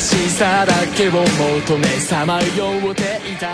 しさだけを求めさまよっていた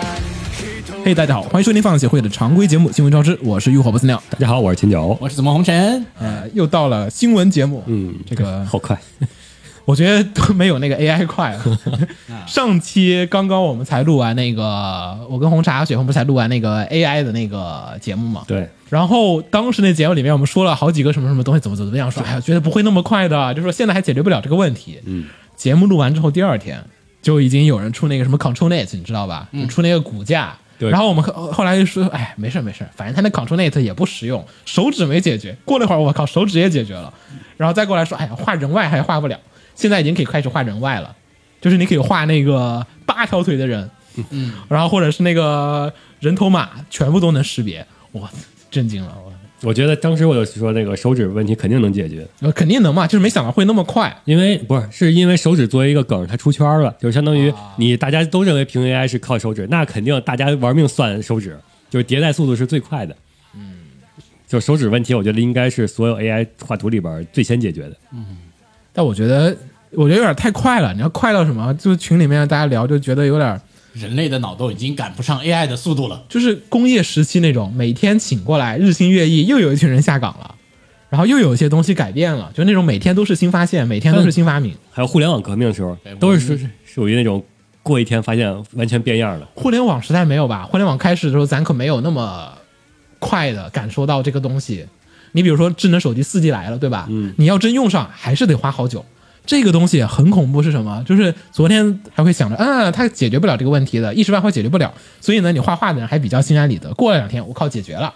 嘿、大家好，欢迎收听放协会的常规节目《新闻招之》，我是浴火不死鸟。大家好，我是秦九。我是怎么红尘？呃，又到了新闻节目，嗯，这个好快。我觉得都没有那个 AI 快了。上期刚刚我们才录完那个，我跟红茶、雪红不是才录完那个 AI 的那个节目嘛？对，然后当时那节目里面，我们说了好几个什么什么东西，怎么怎么样，说哎呀，觉得不会那么快的，就说现在还解决不了这个问题。嗯， 节目录完之后，第二天就已经有人出那个什么 Control Net，你知道吧？就出那个骨架。对然后我们后后来就说，哎，没事没事，反正他那 Control Net 也不实用，手指没解决。过了一会儿，我靠，手指也解决了。然后再过来说，哎呀，画人外还画不了，现在已经可以开始画人外了，就是你可以画那个八条腿的人，嗯，然后或者是那个人头马，全部都能识别，我震惊了，我。我觉得当时我就说那个手指问题肯定能解决，呃，肯定能嘛，就是没想到会那么快。因为不是是因为手指作为一个梗，它出圈了，就是相当于你大家都认为平 AI 是靠手指，那肯定大家玩命算手指，就是迭代速度是最快的。嗯，就手指问题，我觉得应该是所有 AI 画图里边最先解决的。嗯但我觉得，我觉得有点太快了。你要快到什么？就群里面大家聊，就觉得有点，人类的脑都已经赶不上 AI 的速度了。就是工业时期那种，每天请过来，日新月异，又有一群人下岗了，然后又有一些东西改变了，就那种每天都是新发现，每天都是新发明。还有互联网革命的时候，都是属属于那种过一天发现完全变样了。互联网时代没有吧？互联网开始的时候，咱可没有那么快的感受到这个东西。你比如说智能手机四 G 来了，对吧？嗯，你要真用上，还是得花好久。这个东西很恐怖，是什么？就是昨天还会想着，啊，它解决不了这个问题的，一时半会解决不了。所以呢，你画画的人还比较心安理得。过了两天，我靠，解决了。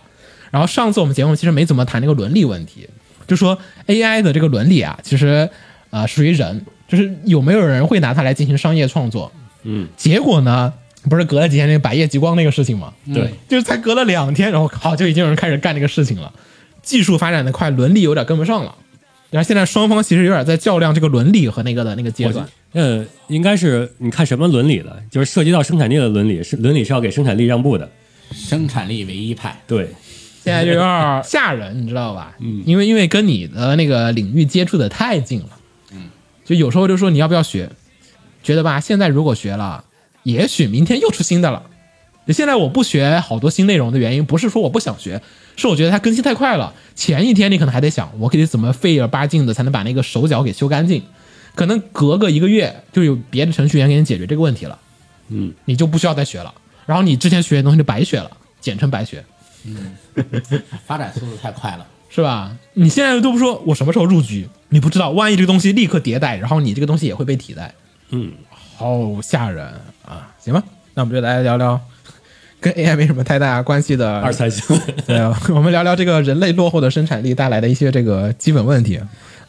然后上次我们节目其实没怎么谈那个伦理问题，就说 AI 的这个伦理啊，其实呃属于人，就是有没有人会拿它来进行商业创作？嗯，结果呢，不是隔了几天那个百叶极光那个事情吗？对，就是才隔了两天，然后好就已经有人开始干这个事情了。技术发展的快，伦理有点跟不上了。然后现在双方其实有点在较量这个伦理和那个的那个阶段。呃，应该是你看什么伦理了，就是涉及到生产力的伦理，是伦理是要给生产力让步的。生产力唯一派，对，现在就有点吓人，你知道吧？嗯，因为因为跟你的那个领域接触的太近了，嗯，就有时候就说你要不要学，觉得吧，现在如果学了，也许明天又出新的了。就现在我不学好多新内容的原因，不是说我不想学，是我觉得它更新太快了。前一天你可能还得想，我可以怎么费儿八劲的才能把那个手脚给修干净，可能隔个一个月就有别的程序员给你解决这个问题了，嗯，你就不需要再学了。然后你之前学的东西就白学了，简称白学。嗯 发展速度太快了。是吧？你现在都不说我什么时候入局，你不知道，万一这个东西立刻迭代，然后你这个东西也会被替代，嗯，好吓人啊！行吧，那我们就来聊聊跟 AI 没什么太大关系的二三新闻。对，我们聊聊这个人类落后的生产力带来的一些这个基本问题。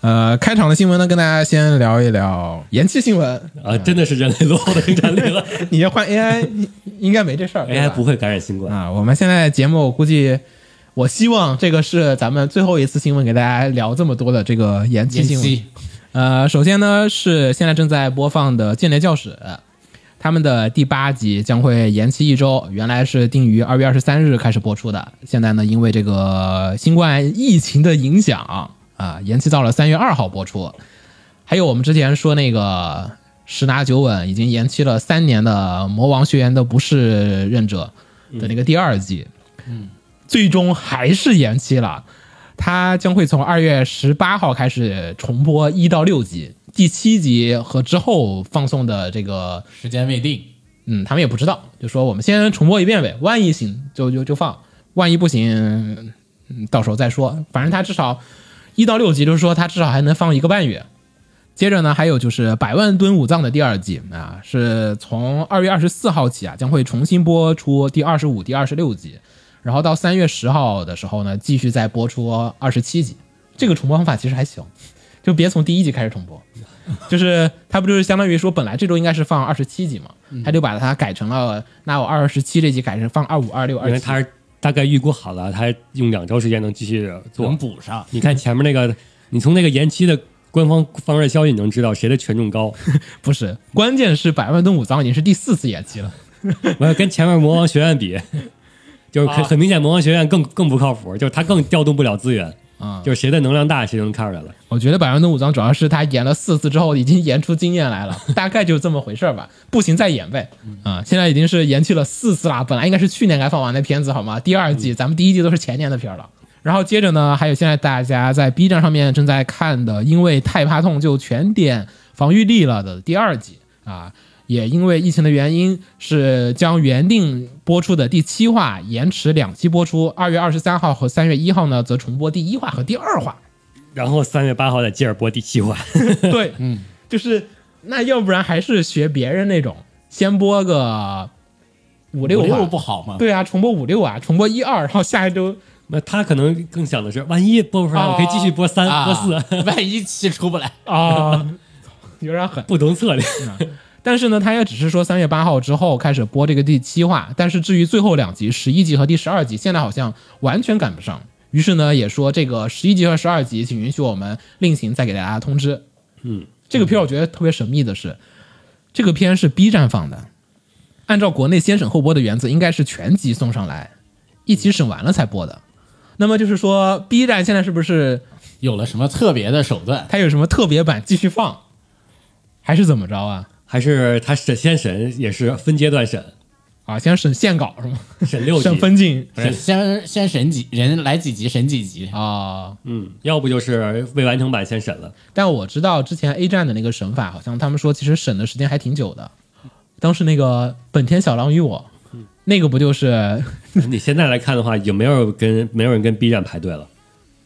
呃，开场的新闻呢，跟大家先聊一聊延期新闻。啊，真的是人类落后的生产力了。你要换 AI，你应该没这事儿。AI 不会感染新冠。啊，我们现在节目我估计，我希望这个是咱们最后一次新闻，给大家聊这么多的这个延期新闻。呃，首先呢是现在正在播放的《间谍教室》，他们的第八集将会延期一周，原来是定于二月二十三日开始播出的，现在呢因为这个新冠疫情的影响啊，延期到了三月二号播出。还有我们之前说那个十拿九稳已经延期了三年的《魔王学园的不是忍者》的那个第二季，嗯，最终还是延期了。它将会从二月十八号开始重播一到六集，第七集和之后放送的这个，时间未定，嗯，他们也不知道，就说我们先重播一遍呗，万一行就就就放，万一不行，嗯，到时候再说。反正它至少一到六集，就是说它至少还能放一个半月。接着呢，还有就是《百万吨武藏》的第二季啊，是从二月二十四号起啊，将会重新播出第二十五、第二十六集，然后到三月十号的时候呢，继续再播出二十七集。这个重播方法其实还行，就别从第一集开始重播。就是他不就是相当于说本来这周应该是放二十七集嘛，嗯他就把它改成了那我二十七这集改成放二五二六二七，因为他是大概预估好了，他用两周时间能继续做能。补上。你看前面那个，你从那个延期的官方放热消息，你能知道谁的权重高。不是，关键是百万吨武藏已经是第四次延期了。我要跟前面魔王学院比，就是很明显，魔王学院更更不靠谱，就是他更调动不了资源。啊就是谁的能量大，谁就能看出来了。我觉得百万的武藏主要是他演了四次之后，已经演出经验来了，大概就这么回事儿吧。不行再演呗。啊、现在已经是延期了四次啦，本来应该是去年该放完的片子好吗？第二季，咱们第一季都是前年的片儿了。然后接着呢，还有现在大家在 B 站上面正在看的，因为太怕痛就全点防御力了的第二季啊，也因为疫情的原因，是将原定播出的第七话延迟两期播出，二月二十三号和三月一号呢则重播第一话和第二话。然后三月八号再接着播第七话，对，嗯，就是那要不然还是学别人那种，先播个五六五六话，不好吗？对啊，重播五六啊，重播一二，然后下一周那他可能更想的是，万一播不出来，哦我可以继续播三、啊播四，万一期出不来，啊，有点狠。不同策略。但是呢，他也只是说三月八号之后开始播这个第七话，但是至于最后两集十一集和第十二集，现在好像完全赶不上。于是呢，也说这个十一集和十二集，请允许我们另行再给大家通知。嗯，这个片我觉得特别神秘的是，这个片是 B 站放的，按照国内先审后播的原则，应该是全集送上来，一起审完了才播的。那么就是说，B 站现在是不是有了什么特别的手段？它有什么特别版继续放，还是怎么着啊？还是他审先审也是分阶段审，啊，先审线稿是吗？审六级审，分镜先先审几人来几集审几集，啊。嗯，要不就是未完成版先审了。但我知道之前 A 站的那个审法，好像他们说其实审的时间还挺久的。当时那个本田小狼与我，那个不就是 你现在来看的话，已经没有跟没有人跟 B 站排队了，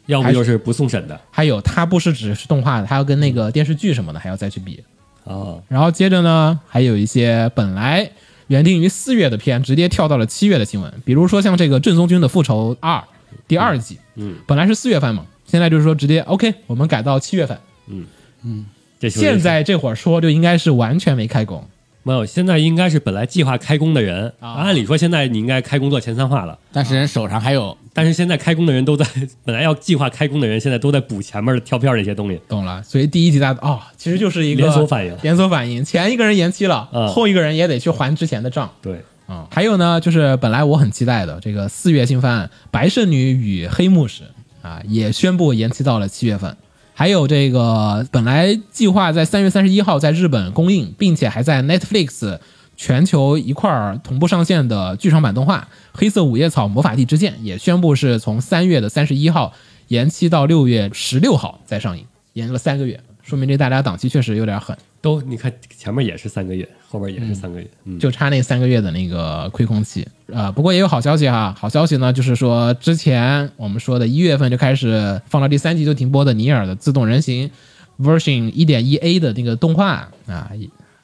要不就是不送审的。还有他不是只是动画的，它要跟那个电视剧什么的还要再去比。哦，然后接着呢，还有一些本来原定于四月的片，直接跳到了七月的新闻，比如说像这个正宗军的复仇二第二季，嗯，本来是四月份嘛，现在就是说直接 OK，我们改到七月份。嗯。嗯。现在这会儿说就应该是完全没开工，没有，现在应该是本来计划开工的人，啊按理说现在你应该开工做前三话了，但是人手上还有但是现在开工的人都在，本来要计划开工的人，现在都在补前面的跳票那些东西。懂了。所以第一集大家哦，其实就是一个连锁反应连锁反应，前一个人延期了，嗯后一个人也得去还之前的账。对，啊、还有呢，就是本来我很期待的这个四月新番《白圣女与黑牧师》啊，也宣布延期到了七月份。还有这个本来计划在三月三十一号在日本公映，并且还在 Netflix 全球一块儿同步上线的剧场版动画《黑色五叶草魔法帝之剑》，也宣布是从三月的三十一号延期到六月十六号再上映，延了三个月，说明这大家档期确实有点狠。都你看前面也是三个月，后边也是三个月，嗯，就差那三个月的那个亏空期。呃，不过也有好消息哈，好消息呢就是说，之前我们说的一月份就开始放到第三集就停播的尼尔的自动人形 version 一点一 A 的那个动画啊，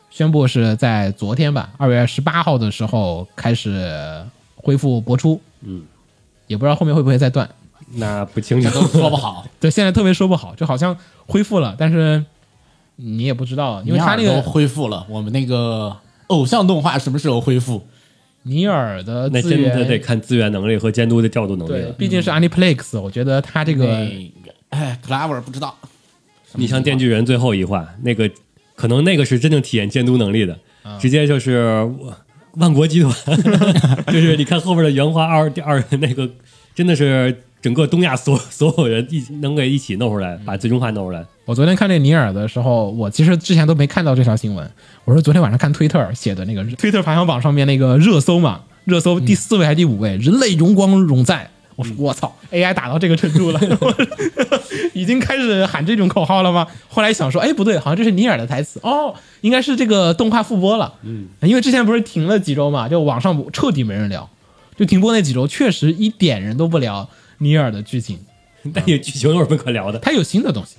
宣布是在昨天吧，二月十八号的时候开始恢复播出。嗯，也不知道后面会不会再断。那不清楚，都说不好。对，现在特别说不好，就好像恢复了，但是你也不知道，因为他那个恢复了，我们那个偶像动画什么时候恢复？尼尔的那真的得，看资源能力和监督的调度能力。毕竟是 Aniplex，我觉得他这个。那个哎，Clever 不知道。你像《电锯人》最后一话，那个可能那个是真正体验监督能力的，直接就是万国集团，就是你看后边的原画二第二那个，真的是整个东亚所所有人一起能给一起弄出来，把最终话弄出来。我昨天看这尼尔的时候，我其实之前都没看到这条新闻。我说昨天晚上看推特写的那个 推特排行榜上面那个热搜嘛，热搜第四位还是第五位，人类荣光永在。我说我操，AI 打到这个程度了，已经开始喊这种口号了吗？后来想说，哎，不对，好像这是尼尔的台词哦，应该是这个动画复播了。嗯，因为之前不是停了几周嘛，就网上彻底没人聊，就停播那几周，确实一点人都不聊尼尔的剧情。但也剧情有什么可聊的？它有新的东西。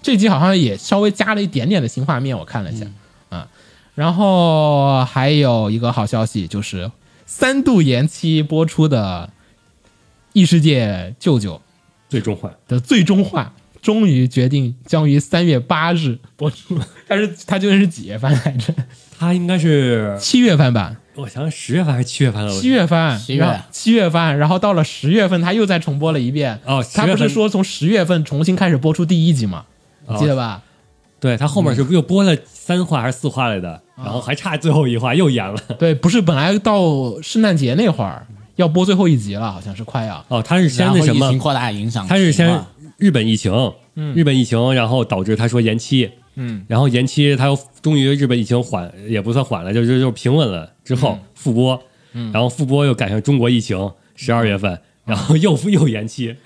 这集好像也稍微加了一点点的新画面，我看了一下，啊，然后还有一个好消息就是三度延期播出的《异世界舅舅最终话，》的最终话终于决定将于三月八日播出。但是它究竟是几月份来着？它应该是七月番版，我想想十月份还是七月份了？我七月份，七月然后七月份，然后到了十月份，他又再重播了一遍。哦10月份他不是说从十月份重新开始播出第一集吗？记得吧？对，他后面是不又播了三话还是四话来的？啊然后还差最后一话又演了。对，不是本来到圣诞节那会儿要播最后一集了，好像是快要。哦，他是先那什么疫情？扩大影响，他是先日本疫情，日本疫情，然后导致他说延期，嗯，然后延期，他又终于日本疫情缓也不算缓了，就就就平稳了之后复播，嗯然后复播又赶上中国疫情十二月份，然后又复 又延期，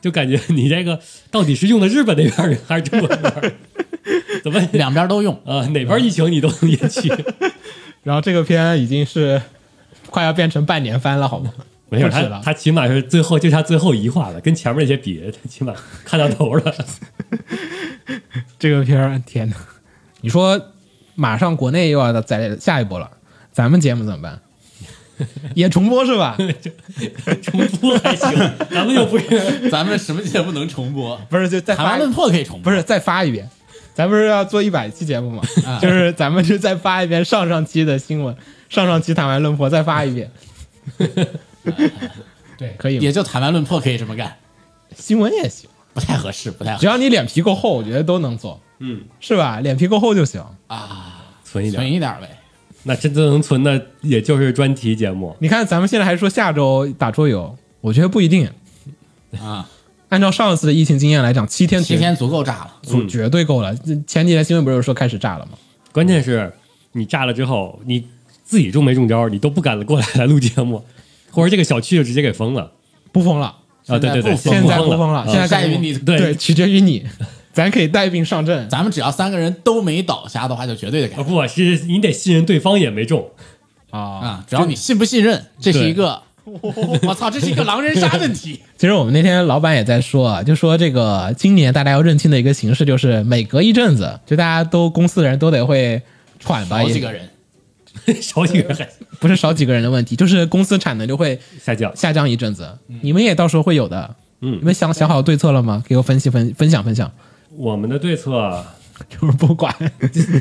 就感觉你这个到底是用的日本那边儿还是中国那边儿？怎么两边都用。啊？哪边疫情你都能延期？然后这个片已经是快要变成半年番了，好吗？没事，他他起码是最后就差最后一话了，跟前面那些比，他起码看到头了。这个片儿，天哪！你说马上国内又要再下一波了，咱们节目怎么办？也重播是吧？重播还行，咱们又不是 咱们什么节目能重播？不是，就再发台湾论破可以重播，不是再发一遍。咱不是要做一百期节目吗？啊就是咱们就再发一遍上上期的新闻，上上期谈完论破再发一遍。对，可以也就台湾论破可以这么干，新闻也行，不太合适，不太合适只要你脸皮够厚，我觉得都能做，嗯，是吧？脸皮够厚就行。啊存一点存。一点呗。那真正能存的也就是专题节目。你看，咱们现在还说下周打桌游，我觉得不一定。啊，按照上次的疫情经验来讲，七天七天足够炸了。足绝对够了。这前几天新闻不是说开始炸了吗？关键是你炸了之后，你自己中没中招，你都不敢过来来录节目，或者这个小区就直接给封了不封了，啊！对对对，现现在不封了，啊现在在于你对对，取决于你。咱可以带病上阵，咱们只要三个人都没倒下的话，就绝对的啊改不是你得信任对方也没中，啊。啊！只要你信不信任，这是一个，我操，这是一个狼人杀问题。其实我们那天老板也在说啊，就说这个今年大家要认清的一个形式，就是每隔一阵子，就大家都公司的人都得会喘吧，好几个人，少几个人。还不是少几个人的问题，就是公司产能就会下降。下降一阵子。你们也到时候会有的，嗯。你们想想好对策了吗？给我分析分分享分享，我们的对策，就是不管。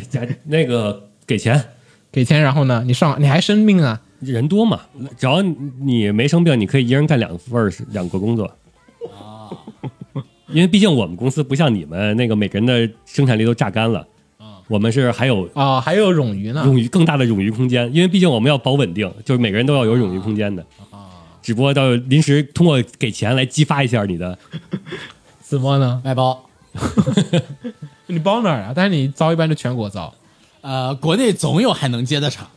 加那个给钱，给钱，然后呢，你上你还生病啊，人多嘛，只要你没生病，你可以一人干两份儿两个工作。啊。因为毕竟我们公司不像你们那个每个人的生产力都榨干了，我们是还有啊、还有冗余呢，冗余更大的冗余空间，因为毕竟我们要保稳定，就是每个人都要有冗余空间的啊。只不过到临时通过给钱来激发一下你的，怎么呢？外包。你包哪儿啊？但是你招一般就全国招，呃，国内总有还能接的场，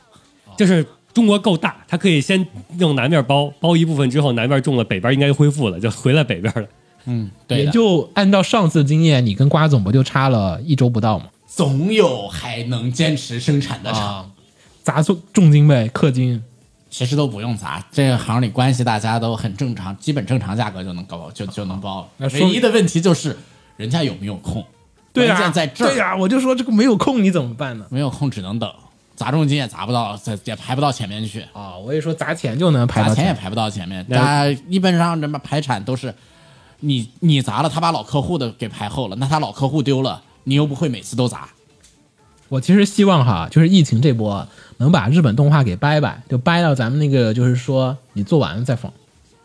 就是中国够大，它可以先用南面包，包一部分之后，南面中了，北边应该恢复了，就回来北边了。嗯，对也，就按照上次经验，你跟瓜总不就差了一周不到吗？总有还能坚持生产的厂。啊，砸重重金呗，氪金。其实都不用砸，这个行里关系大家都很正常，基本正常价格就能搞就就能包唯一的问题就是人家有没有空，对键在这儿，对呀、我就说这个没有空你怎么办呢？没有空只能等，砸重金也砸不到，也也排不到前面去，啊，我也说砸钱就能排到砸钱也排不到前面。大家一般上什么排产都是你你砸了，他把老客户的给排后了，那他老客户丢了，你又不会每次都砸。我其实希望哈，就是疫情这波能把日本动画给掰掰，就掰到咱们那个，就是说你做完了再放，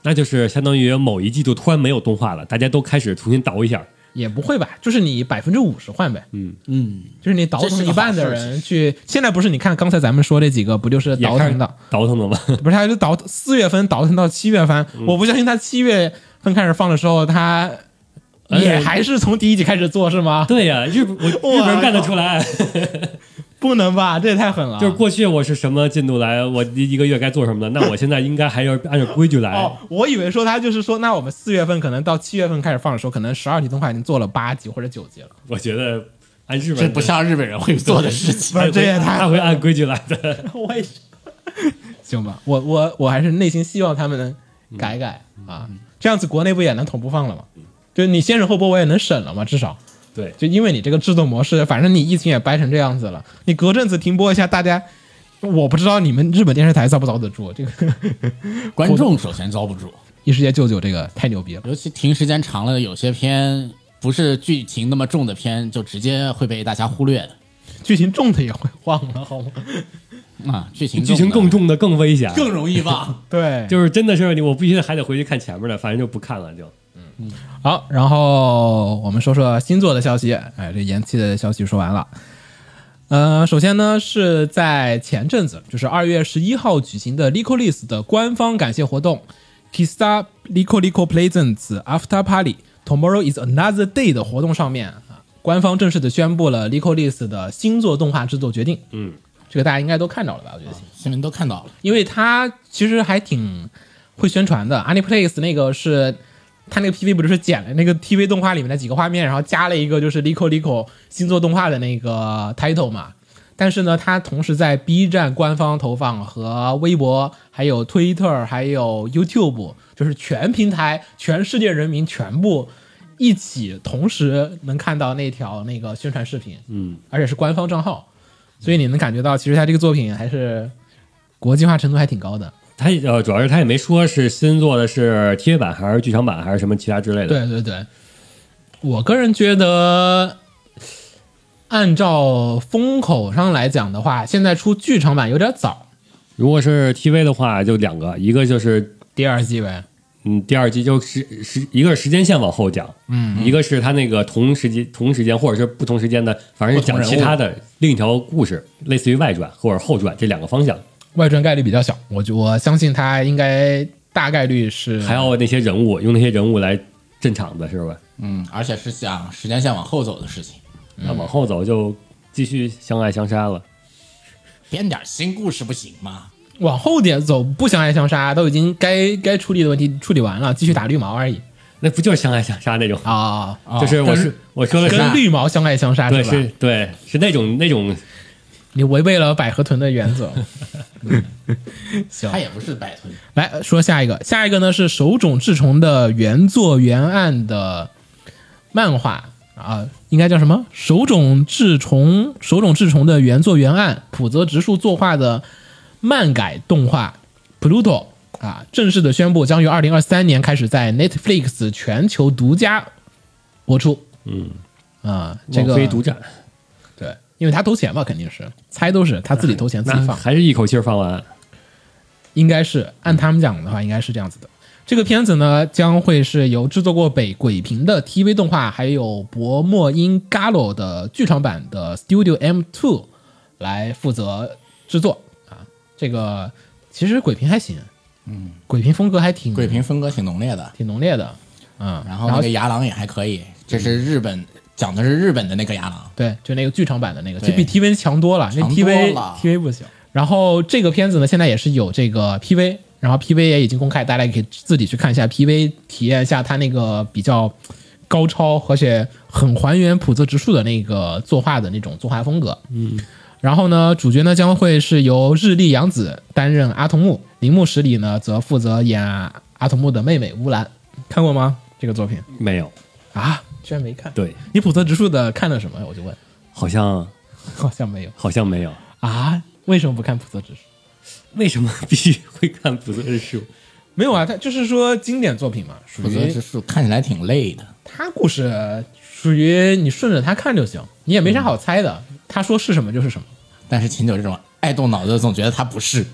那就是相当于某一季度突然没有动画了，大家都开始重新倒一下。也不会吧？就是你百分之五十换呗，嗯，嗯，就是你倒腾一半的人去。现在不是你看刚才咱们说这几个，不就是倒腾的？倒腾的吗？不是，他就倒四月份倒腾到七月份，我不相信他七月份开始放的时候，他也还是从第一集开始做是吗？对呀、日本我日本人干得出来，不能吧？这也太狠了。就是过去我是什么进度来，我一一个月该做什么的，那我现在应该还要按照规矩来。哦，我以为说他就是说，那我们四月份可能到七月份开始放的时候，可能十二集动画已经做了八集或者九集了。我觉得按日本这不像日本人会做的事情。不是这也太他会按规矩来的。我也是。行吧，我我我还是内心希望他们能改改、啊，这样子国内不也能同步放了吗？就你先审后播，我也能审了嘛，至少对，就因为你这个制作模式，反正你疫情也掰成这样子了，你隔阵子停播一下，大家我不知道你们日本电视台遭不遭得住这个 观众首先遭不住，异世界舅舅这个太牛逼了。尤其停时间长了，有些片不是剧情那么重的片，就直接会被大家忽略的剧情重的也会忘了，好吗？啊。剧情剧情更重重的更危险，更容易忘。对，就是真的是你，我必须还得回去看前面的，反正就不看了就。好，然后我们说说星座的消息。哎，这延期的消息说完了。呃，首先呢是在前阵子，就是二月十一号举行的 Licolis 的官方感谢活动 Kista Lico Lico Presents After Party Tomorrow is Another Day 的活动上面啊，官方正式的宣布了 Licolis 的星座动画制作决定。嗯，这个大家应该都看到了吧？我觉得，新闻都看到了，因为他其实还挺会宣传的。Aniplace 那个是他那个 PV 不就是剪了那个 TV 动画里面的几个画面，然后加了一个就是 Lico Lico 星座动画的那个 title 嘛。但是呢，他同时在 B 站官方投放和微博、还有 Twitter、还有 YouTube，就是全平台、全世界人民全部一起同时能看到那条那个宣传视频，嗯，而且是官方账号，所以你能感觉到其实他这个作品还是国际化程度还挺高的。他呃，主要是他也没说是新做的是 TV 版还是剧场版还是什么其他之类的。对对对，我个人觉得，按照风口上来讲的话，现在出剧场版有点早，如果是 TV 的话，就两个，一个就是第二季呗。嗯，第二季就是时一个是时间线往后讲，嗯，一个是他那个同时间同时间或者是不同时间的，反正是讲其他的另一条故事，类似于外传或者后传这两个方向，外传概率比较小，我就我相信他应该大概率是还要那些人物用那些人物来镇场子是吧？嗯，而且是讲时间线往后走的事情，那往后走就继续相爱相杀了。编点新故事不行吗？往后点走，不相爱相杀，都已经该该处理的问题处理完了，继续打绿毛而已那不就是相爱相杀那种？啊。就是我是我说的是跟绿毛相爱相杀对是吧？是对是那种那种你违背了百合豚的原则。行他，也不是百豚，来说下一个，下一个呢是手冢治虫的原作原案的漫画啊，应该叫什么？手冢治虫，手冢治虫的原作原案，浦泽直树作画的漫改动画《Pluto》啊，正式的宣布将于二零二三年开始在 Netflix 全球独家播出。嗯，啊，这个非独占，对，因为他投钱嘛，肯定是猜都是他自己投钱自己放。还是一口气儿放完。应该是按他们讲的话，应该是这样子的。这个片子呢，将会是由制作过北鬼平的 TV 动画，还有薄墨因 Galo 的剧场版的 Studio M Two 来负责制作啊。这个其实鬼平还行，嗯，鬼平风格还挺鬼平风格挺浓烈的，挺浓烈的，嗯。然后那个牙狼也还可以，这是日本讲的是日本的那个牙狼，对，就那个剧场版的那个，就比 TV 强多了。那强 TV TV 不行。然后这个片子呢，现在也是有这个 PV，然后 PV 也已经公开，大家也可以自己去看一下 PV，体验一下它那个比较高超而且很还原普泽直树的那个作画的那种作画风格。嗯。然后呢，主角呢将会是由日立阳子担任阿童木，铃木十里呢则负责演阿童木的妹妹乌兰。看过吗？这个作品没有，啊，居然没看。对，你普泽直树的看了什么？我就问，好像好像没有好像没有。啊？为什么不看普泽直树？为什么必须会看《普泽直树》？没有啊，他就是说经典作品嘛，属于否则之树看起来挺累的。他故事属于你顺着他看就行，你也没啥好猜的。他说是什么就是什么。但是秦九这种爱动脑子，总觉得他不是。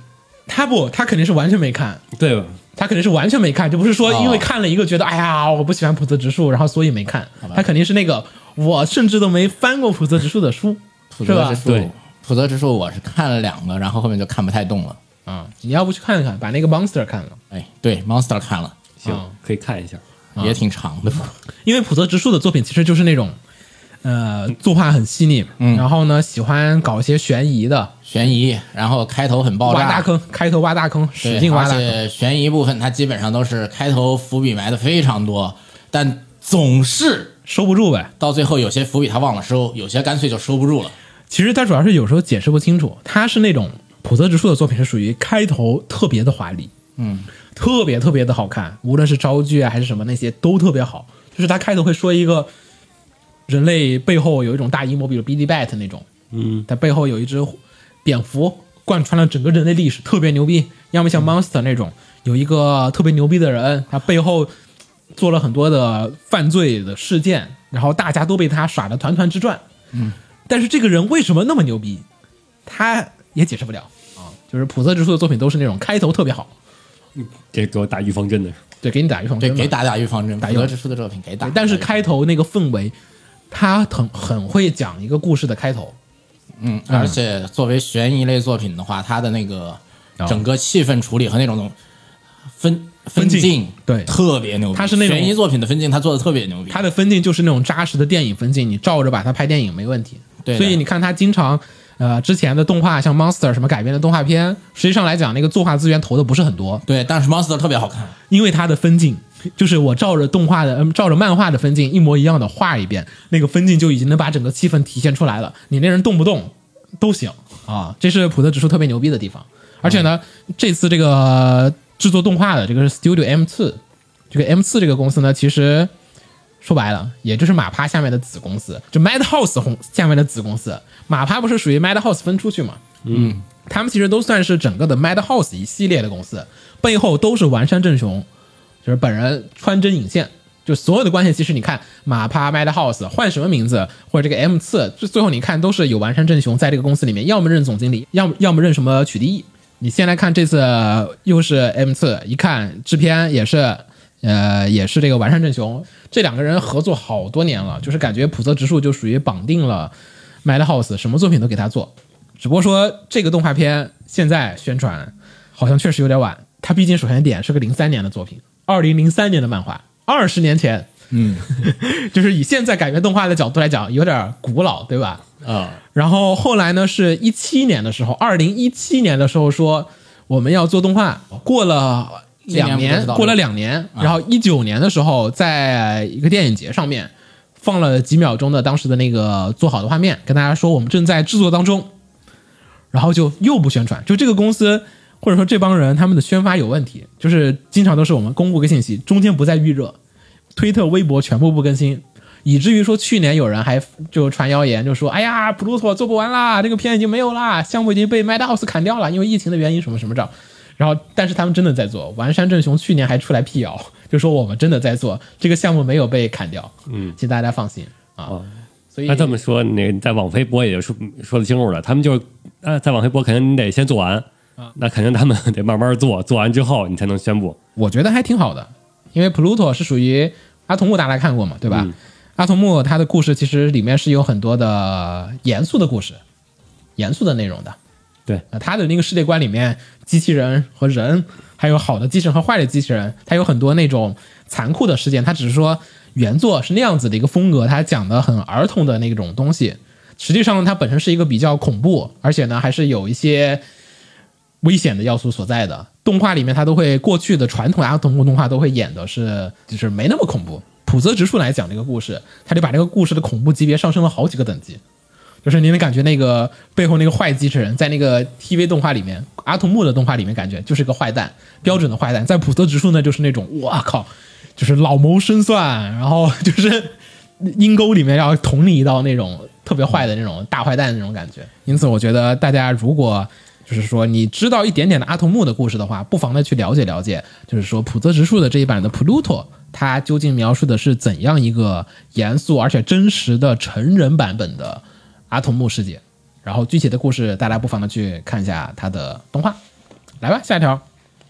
他不，他肯定是完全没看，对吧？他肯定是完全没看，就不是说哦因为看了一个觉得、哎呀我不喜欢浦泽直树，然后所以没看。他肯定是那个我甚至都没翻过浦泽直树的书，是吧普泽之？树对，普泽之树我是看了两个，然后后面就看不太动了。啊、你要不去看看，把那个 Monster 看了，哎，对，Monster 看了，行啊，可以看一下。也挺长的。因为浦泽直树的作品其实就是那种。呃，作画很细腻，嗯然后呢，喜欢搞一些悬疑的，悬疑，然后开头很爆炸，挖大坑，开头挖大坑，使劲挖大坑。而且悬疑部分它基本上都是开头伏笔埋的非常多，但总是收不住呗。到最后有些伏笔他忘了收，有些干脆就收不住了。其实他主要是有时候解释不清楚，他是那种普泽直树的作品是属于开头特别的华丽，嗯，特别特别的好看，无论是招剧啊还是什么那些都特别好。就是他开头会说一个人类背后有一种大阴谋，比如 Billy Bat 那种，嗯，它背后有一只蝙蝠贯穿了整个人类历史，特别牛逼。要么像 Monster 那种，有一个特别牛逼的人，他背后做了很多的犯罪的事件，然后大家都被他耍得团团之转。嗯，但是这个人为什么那么牛逼，他也解释不了啊。就是普泽之树的作品都是那种开头特别好，这给我打预防针的，对，给你打预防针，对给打打预防针，打预之书的作品给打，但是开头那个氛围，他很很会讲一个故事的开头。嗯，而且作为悬疑类作品的话，它的那个哦整个气氛处理和那种分分镜镜，对特别牛逼。它是那种悬疑作品的分镜，它做的特别牛逼。他的分镜就是那种扎实的电影分镜，你照着把它拍电影没问题。对所以你看他经常，呃，之前的动画像 Monster 什么改编的动画片，实际上来讲，那个作画资源投的不是很多，对，但是 Monster 特别好看。因为它的分镜就是我照着动画的，嗯，照着漫画的分镜一模一样的画一遍，那个分镜就已经能把整个气氛体现出来了。你那人动不动都行啊，这是普特指数特别牛逼的地方。而且呢，这次这个制作动画的这个是 Studio M 四，这个 M 四这个公司呢，其实说白了，也就是马趴下面的子公司，就 Madhouse 红下面的子公司。马趴不是属于 Madhouse 分出去嘛？嗯，他们其实都算是整个的 Madhouse 一系列的公司，背后都是丸山正雄，就是本人穿针引线。就所有的关系，其实你看马趴 Madhouse 换什么名字，或者这个 M 次，最最后你看都是有丸山正雄在这个公司里面，要么任总经理，要么要么任什么取缔役。你先来看这次又是 M 次，一看制片也是，呃，也是这个丸山正雄，这两个人合作好多年了，就是感觉普泽直树就属于绑定了 Madhouse，什么作品都给他做。只不过说这个动画片现在宣传好像确实有点晚，它毕竟首先点是个零三年的作品，二零零三年的漫画，二十年前，嗯，就是以现在改编动画的角度来讲，有点古老，对吧？啊，然后后来呢，是一七年的时候，二零一七年的时候说我们要做动画，过了两年，过了两年，然后一九年的时候，在一个电影节上面放了几秒钟的当时的那个做好的画面，跟大家说我们正在制作当中，然后就又不宣传，就这个公司或者说这帮人他们的宣发有问题，就是经常都是我们公布个信息，中间不再预热，推特、微博全部不更新，以至于说去年有人还就传谣言，就说哎呀，普鲁托做不完啦，这个片已经没有啦，项目已经被 Madhouse 砍掉了，因为疫情的原因什么什么着。然后，但是他们真的在做。丸山正雄去年还出来辟谣，就说我们真的在做这个项目，没有被砍掉。嗯，请大家放心啊。所以那这么说，那在网飞播也就说说得清楚了，他们就是呃，在网飞播肯定你得先做完，那肯定他们 得慢慢做，做完之后你才能宣布。我觉得还挺好的，因为 Pluto 是属于阿童木，大家看过嘛，对吧？阿童木他的故事其实里面是有很多的严肃的故事，严肃的内容的。对，呃，他的那个世界观里面，机器人和人，还有好的机器人和坏的机器人，他有很多那种残酷的事件。他只是说原作是那样子的一个风格，他讲的很儿童的那种东西。实际上，它本身是一个比较恐怖，而且呢，还是有一些危险的要素所在的。动画里面，它都会过去的传统阿童木动画都会演的是，就是没那么恐怖。普泽直树来讲这个故事，他就把这个故事的恐怖级别上升了好几个等级。就是你能感觉那个背后那个坏机器人，在那个 TV 动画里面，阿童木的动画里面，感觉就是个坏蛋，标准的坏蛋。在普泽直树呢，就是那种哇靠，就是老谋深算，然后就是阴沟里面要捅你一刀那种特别坏的那种大坏蛋那种感觉。因此，我觉得大家如果就是说你知道一点点的阿童木的故事的话，不妨呢去了解了解，就是说普泽直树的这一版的 Pluto，它究竟描述的是怎样一个严肃而且真实的成人版本的阿童木世界。然后具体的故事，大家不妨呢去看一下它的动画。来吧，下一条，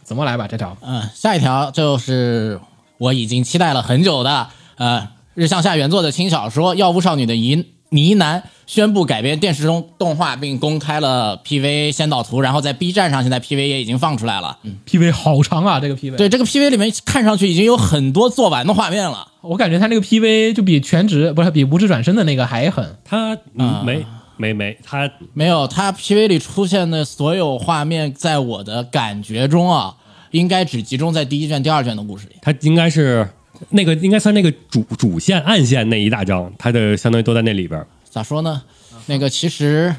怎么来吧？这条嗯，下一条就是我已经期待了很久的，呃，日向夏原作的轻小说《药物少女的银呢喃》宣布改编电视中动画，并公开了 PV 先导图，然后在 B 站上现在 PV 也已经放出来了。嗯，PV 好长啊，这个 PV。对，这个 PV 里面看上去已经有很多做完的画面了。我感觉他那个 PV 就比全职不是比无职转身的那个还狠。他嗯没没没，他没有，他 PV 里出现的所有画面，在我的感觉中啊，应该只集中在第一卷、第二卷的故事里。他应该是那个应该算那个主主线暗线那一大章，它的相当于都在那里边儿。咋说呢？那个其实，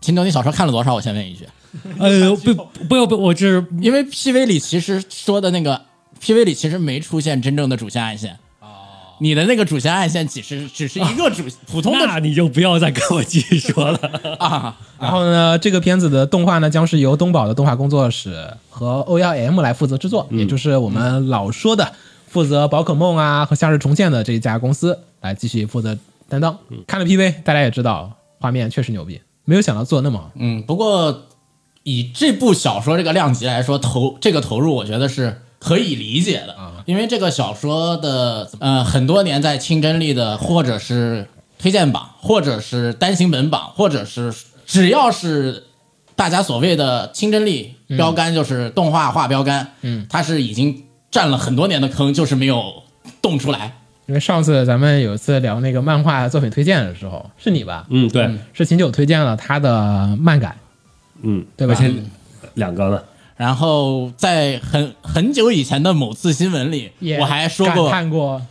秦九，你小说看了多少？我先问一句，呃，不不要不，我这因为 PV 里其实说的那个 PV 里其实没出现真正的主线暗线。你的那个主线暗线只是只是一个主、普通的那你就不要再跟我继续说了。啊，然后呢，这个片子的动画呢，将是由东宝的动画工作室和 O L M 来负责制作，也就是我们老说的负责宝可梦啊和夏日重现的这一家公司来继续负责担当。看了 PV，大家也知道画面确实牛逼，没有想到做得那么好。嗯，不过以这部小说这个量级来说，投这个投入，我觉得是可以理解的啊。因为这个小说的呃很多年在清真力的或者是推荐榜，或者是单行本榜，或者是只要是大家所谓的清真力标杆，就是动画化标杆，嗯，它是已经占了很多年的坑，就是没有动出来。因为上次咱们有一次聊那个漫画作品推荐的时候，是你吧？嗯，对，是秦九推荐了他的漫改，嗯，对吧而且两个呢，然后在很很久以前的某次新闻里，我还说感过叹过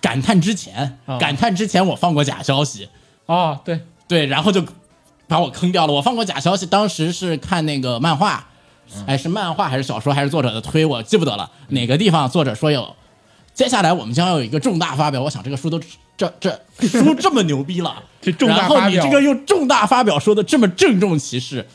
感叹之前，啊感叹之前我放过假消息，哦，对，对，然后就把我坑掉了。我放过假消息，当时是看那个漫画，哎，是漫画还是小说还是作者的推，我记不得了。哪个地方作者说有，接下来我们将要有一个重大发表。我想这个书都这这书这么牛逼了，这重大然后你这个用重大发表说的这么郑重其事，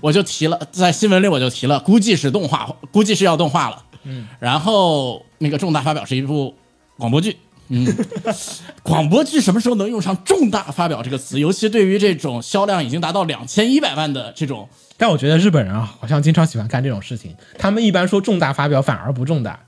我就提了，在新闻里我就提了，估计是动画，估计是要动画了。嗯，然后那个重大发表是一部广播剧。嗯，广播剧什么时候能用上“重大发表”这个词？尤其对于这种销量已经达到两千一百万的这种，但我觉得日本人啊，好像经常喜欢干这种事情。他们一般说重大发表，反而不重大，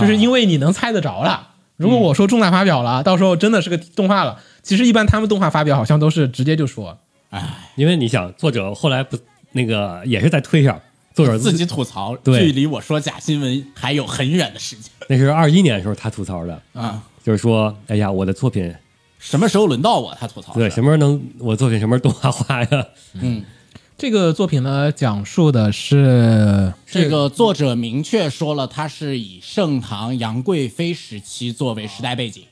就是因为你能猜得着了。如果我说重大发表了，到时候真的是个动画了。其实一般他们动画发表好像都是直接就说，哎因为你想，作者后来不那个也是在推上，作者自己吐槽，对距离我说假新闻还有很远的时间那是二一年的时候他吐槽的，啊！就是说，哎呀，我的作品什么时候轮到我？他吐槽对什么时候能我作品什么时候动画化呀？嗯，这个作品呢，讲述的是这个作者明确说了，他是以盛唐杨贵妃时期作为时代背景，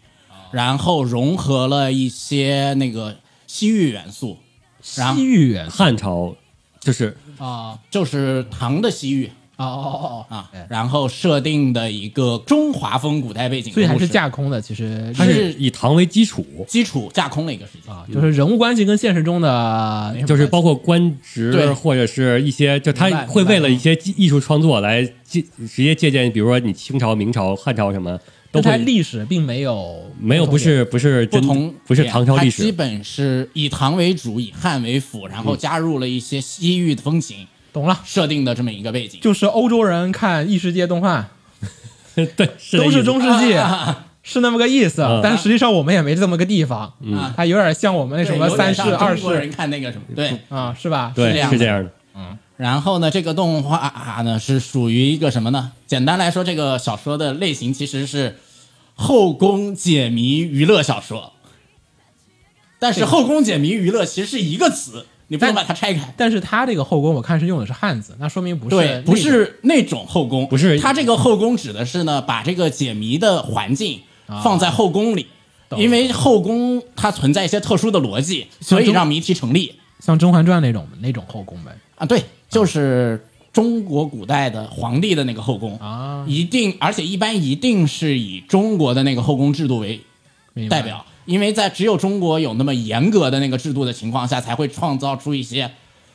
然后融合了一些那个西域元素，然后西域元素。汉朝就是啊，就是唐的西域哦哦哦啊，然后设定的一个中华风古代背景所以还是架空的。其实它是以唐为基础，基础架空了一个事情。啊，就是人物关系跟现实中的就是包括官职或者是一些，就他会为了一些艺术创作来借直接借鉴，比如说你清朝、明朝、汉朝什么都跟它历史并没有没有不是不是真不同不是唐朝历史。基，本是以唐为主，以汉为辅，然后加入了一些西域的风情懂了，设定的这么一个背景。就是欧洲人看异世界动画。对，是都是中世纪，是那么个意思。嗯，但实际上我们也没这么个地方，嗯。它有点像我们那什么三世、二世看那个什么对。啊，是吧？对这样是这样的，嗯。然后呢，这个动画啊呢是属于一个什么呢？简单来说，这个小说的类型其实是后宫解谜娱乐小说。但是后宫解谜娱乐其实是一个词，你不能把它拆开。但是他这个后宫我看是用的是汉字，那说明不是对，不是那种后宫，不是他这个后宫指的是呢，把这个解谜的环境放在后宫里，懂因为后宫它存在一些特殊的逻辑，所以让谜题成立像《甄嬛传》那种那种后宫呗。啊。对，就是中国古代的皇帝的那个后宫啊一定，而且一般一定是以中国的那个后宫制度为代表，因为在只有中国有那么严格的那个制度的情况下，才会创造出一些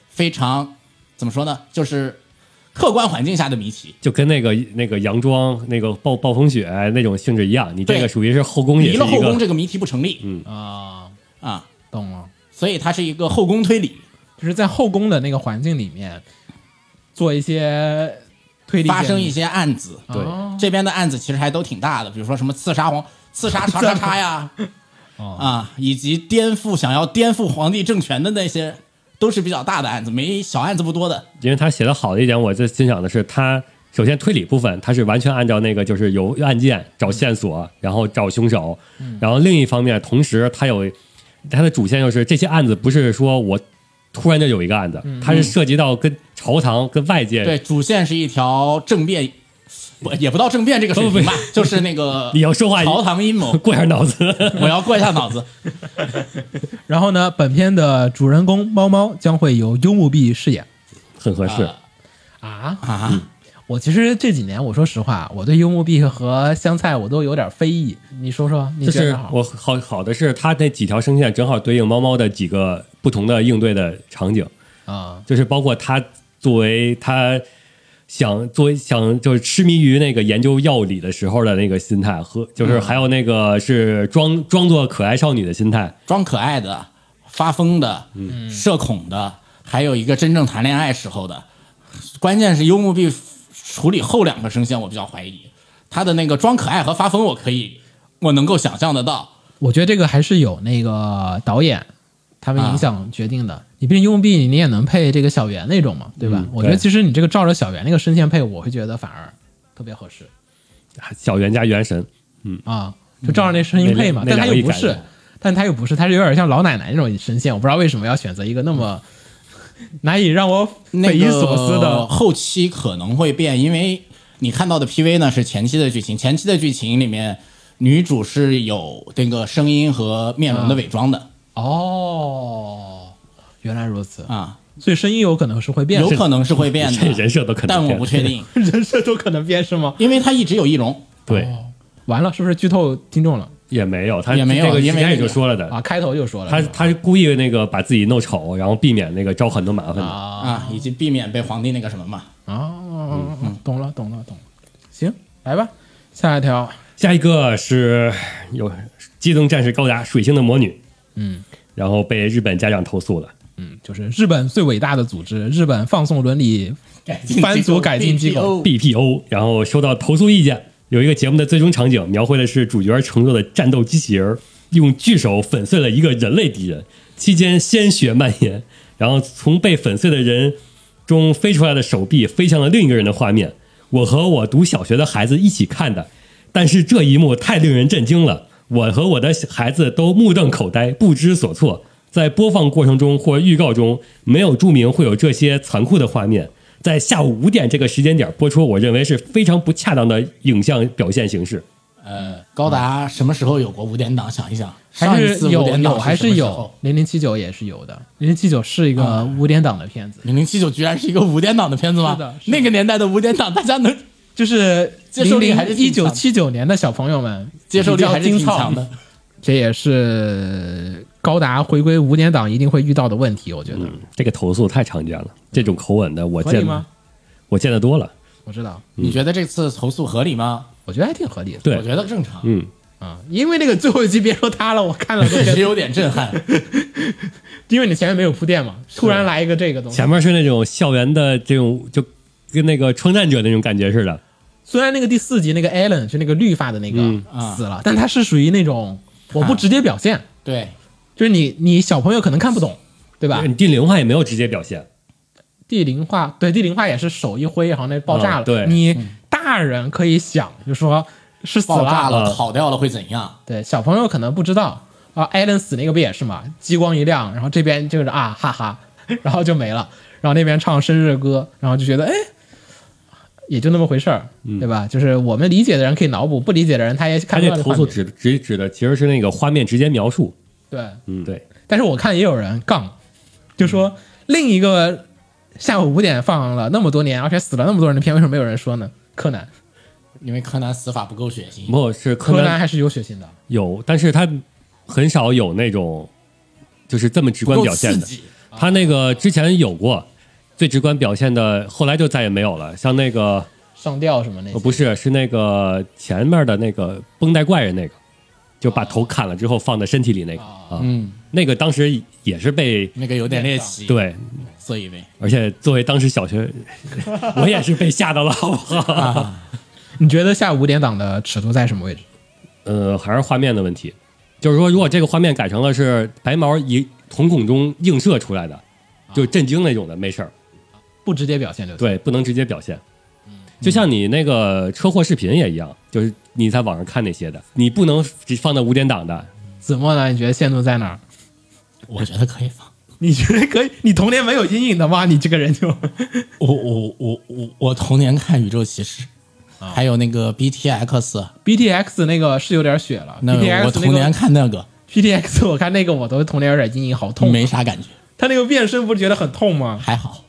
非常怎么说呢，就是客观环境下的谜题。就跟那个那个洋装那个暴暴风雪那种性质一样，你这个属于是后宫也离了后宫，这个谜题不成立。嗯啊，啊，懂了，所以它是一个后宫推理，就是在后宫的那个环境里面做一些推理，发生一些案子。对哦这边的案子其实还都挺大的，比如说什么刺杀皇、刺杀 叉叉叉呀，哦。啊，以及颠覆想要颠覆皇帝政权的那些，都是比较大的案子，没小案子不多的。因为他写的好的一点，我最欣赏的是他首先推理部分，他是完全按照那个就是有案件找线索，然后找凶手，然后另一方面，同时他有他的主线就是这些案子不是说我突然就有一个案子，它是涉及到跟朝堂跟外界对，主线是一条政变，不也不到政变这个水平吧，就是那个 你要说话朝堂阴谋，过一下脑子，我要过一下脑子。然后呢，本片的主人公猫猫将会由幽木碧饰演很合适。啊啊。啊，我其实这几年，我说实话，我对幽木碧和香菜我都有点非议。你说说，你就是觉得好？我好好的是，它那几条声线正好对应猫猫的几个不同的应对的场景，啊，就是包括它作为它想作为想就是痴迷于那个研究药理的时候的那个心态，和就是还有那个是装装作可爱少女的心态。装可爱的、发疯的、嗯社恐的，还有一个真正谈恋爱时候的。关键是幽默币处理后两个声线，我比较怀疑他的那个装可爱和发疯，我可以我能够想象得到。我觉得这个还是有那个导演他们影响决定的。你毕竟幽默币你也能配这个小圆那种嘛，对吧？嗯我觉得其实你这个照着小圆那个声线配，我会觉得反而特别合适小圆加元神，嗯啊，就照着那声音配嘛。那那但他又不是但他又不是，他是有点像老奶奶那种声线。我不知道为什么要选择一个那么难以让我匪夷所思个的。后期可能会变，因为你看到的 PV 呢是前期的剧情，前期的剧情里面女主是有这个声音和面容的伪装的哦，原来如此，啊，所以声音有可能是会变的，有可能是会变这的，人设都可能但我不确定，人设都可能变是吗？因为他一直有易容。对，完了，是不是剧透听众了也没有他也没有这个之因为前也就说了的，啊？开头就说了，他他是故意那个把自己弄丑，然后避免那个招很多麻烦的。啊，以及避免被皇帝那个什么嘛。啊，嗯懂了，懂了，懂了。行，来吧，下一条，下一个是有机动战士高达水星的魔女，嗯，然后被日本家长投诉了。嗯，就是日本最伟大的组织——日本放送伦理番组改进机构 BPO，然后收到投诉意见。有一个节目的最终场景描绘的是主角乘坐的战斗机器人儿用巨手粉碎了一个人类敌人，期间鲜血蔓延，然后从被粉碎的人中飞出来的手臂飞向了另一个人的画面。我和我读小学的孩子一起看的，但是这一幕太令人震惊了，我和我的孩子都目瞪口呆，不知所措。在播放过程中或预告中没有注明会有这些残酷的画面，在下午五点这个时间点播出，我认为是非常不恰当的影像表现形式。呃，高达什么时候有过五点档？想一想，还上次五是有点档有还是有？零零七九也是有的，零零七九是一个五点档的片子，零零七九居然是一个五点档的片子吗？是的是的那个年代的五点档，大家能 就是接受力还是挺一九强七九年的小朋友们接受力还是挺强的。这也是高达回归五点档一定会遇到的问题，我觉得。嗯，这个投诉太常见了，这种口吻的我见吗？我见得多了。我知道，你觉得这次投诉合理吗？我觉得还挺合理的。对我觉得正常，嗯，啊，因为那个最后一集别说他了，我看了都确 觉得，实有点震撼。因为你前面没有铺垫嘛，突然来一个这个东西。前面是那种校园的这种，就跟那个创战者那种感觉似的。虽然那个第四集那个 Allen 是那个绿发的那个死了，但他是属于那种我不直接表现，对，就是你你小朋友可能看不懂，对吧？你第零话也没有直接表现，地灵话对地灵话也是手一挥，然后那爆炸了。嗯对你大人可以想，就说是死爆炸了，跑，掉了会怎样？对，小朋友可能不知道啊。艾伦死那个不也是嘛？激光一亮，然后这边就是啊哈哈，然后就没了，然后那边唱生日歌，然后就觉得哎，也就那么回事儿，对吧？就是我们理解的人可以脑补，不理解的人他也他看不这投诉到画面指指指的其实是那个画面直接描述。对。嗯，对，但是我看也有人杠，就说另一个下午五点放了那么多年，而且死了那么多人的片，为什么没有人说呢？柯南，因为柯南死法不够血腥。不是柯南柯南还是有血腥的。有，但是他很少有那种就是这么直观表现的。他那个之前有过最直观表现的，后来就再也没有了。像那个上吊什么那些，呃不是，是那个前面的那个绷带怪人那个，就把头砍了之后放在身体里那个啊，嗯，那个当时也是被那个有点猎奇，，对，所以呗，而且作为当时小学，我也是被吓到了，好不好？你觉得下午五点档的尺度在什么位置？呃，还是画面的问题，就是说，如果这个画面改成了是白毛一瞳孔中映射出来的，就震惊那种的，没事儿。不直接表现就。对，不能直接表现。就像你那个车祸视频也一样，就是你在网上看那些的，你不能只放在五点档的。子墨呢？你觉得限度在哪儿？我觉得可以放。你觉得可以？你童年没有阴影的吗？你这个人就 我我我我我童年看宇宙骑士，还有那个 BTX，BTX 那个是有点血了。那 BTX 我童年看那个 BTX，我看那个我都童年有点阴影，好痛、啊没。啥感觉，他那个变身不是觉得很痛吗？还好。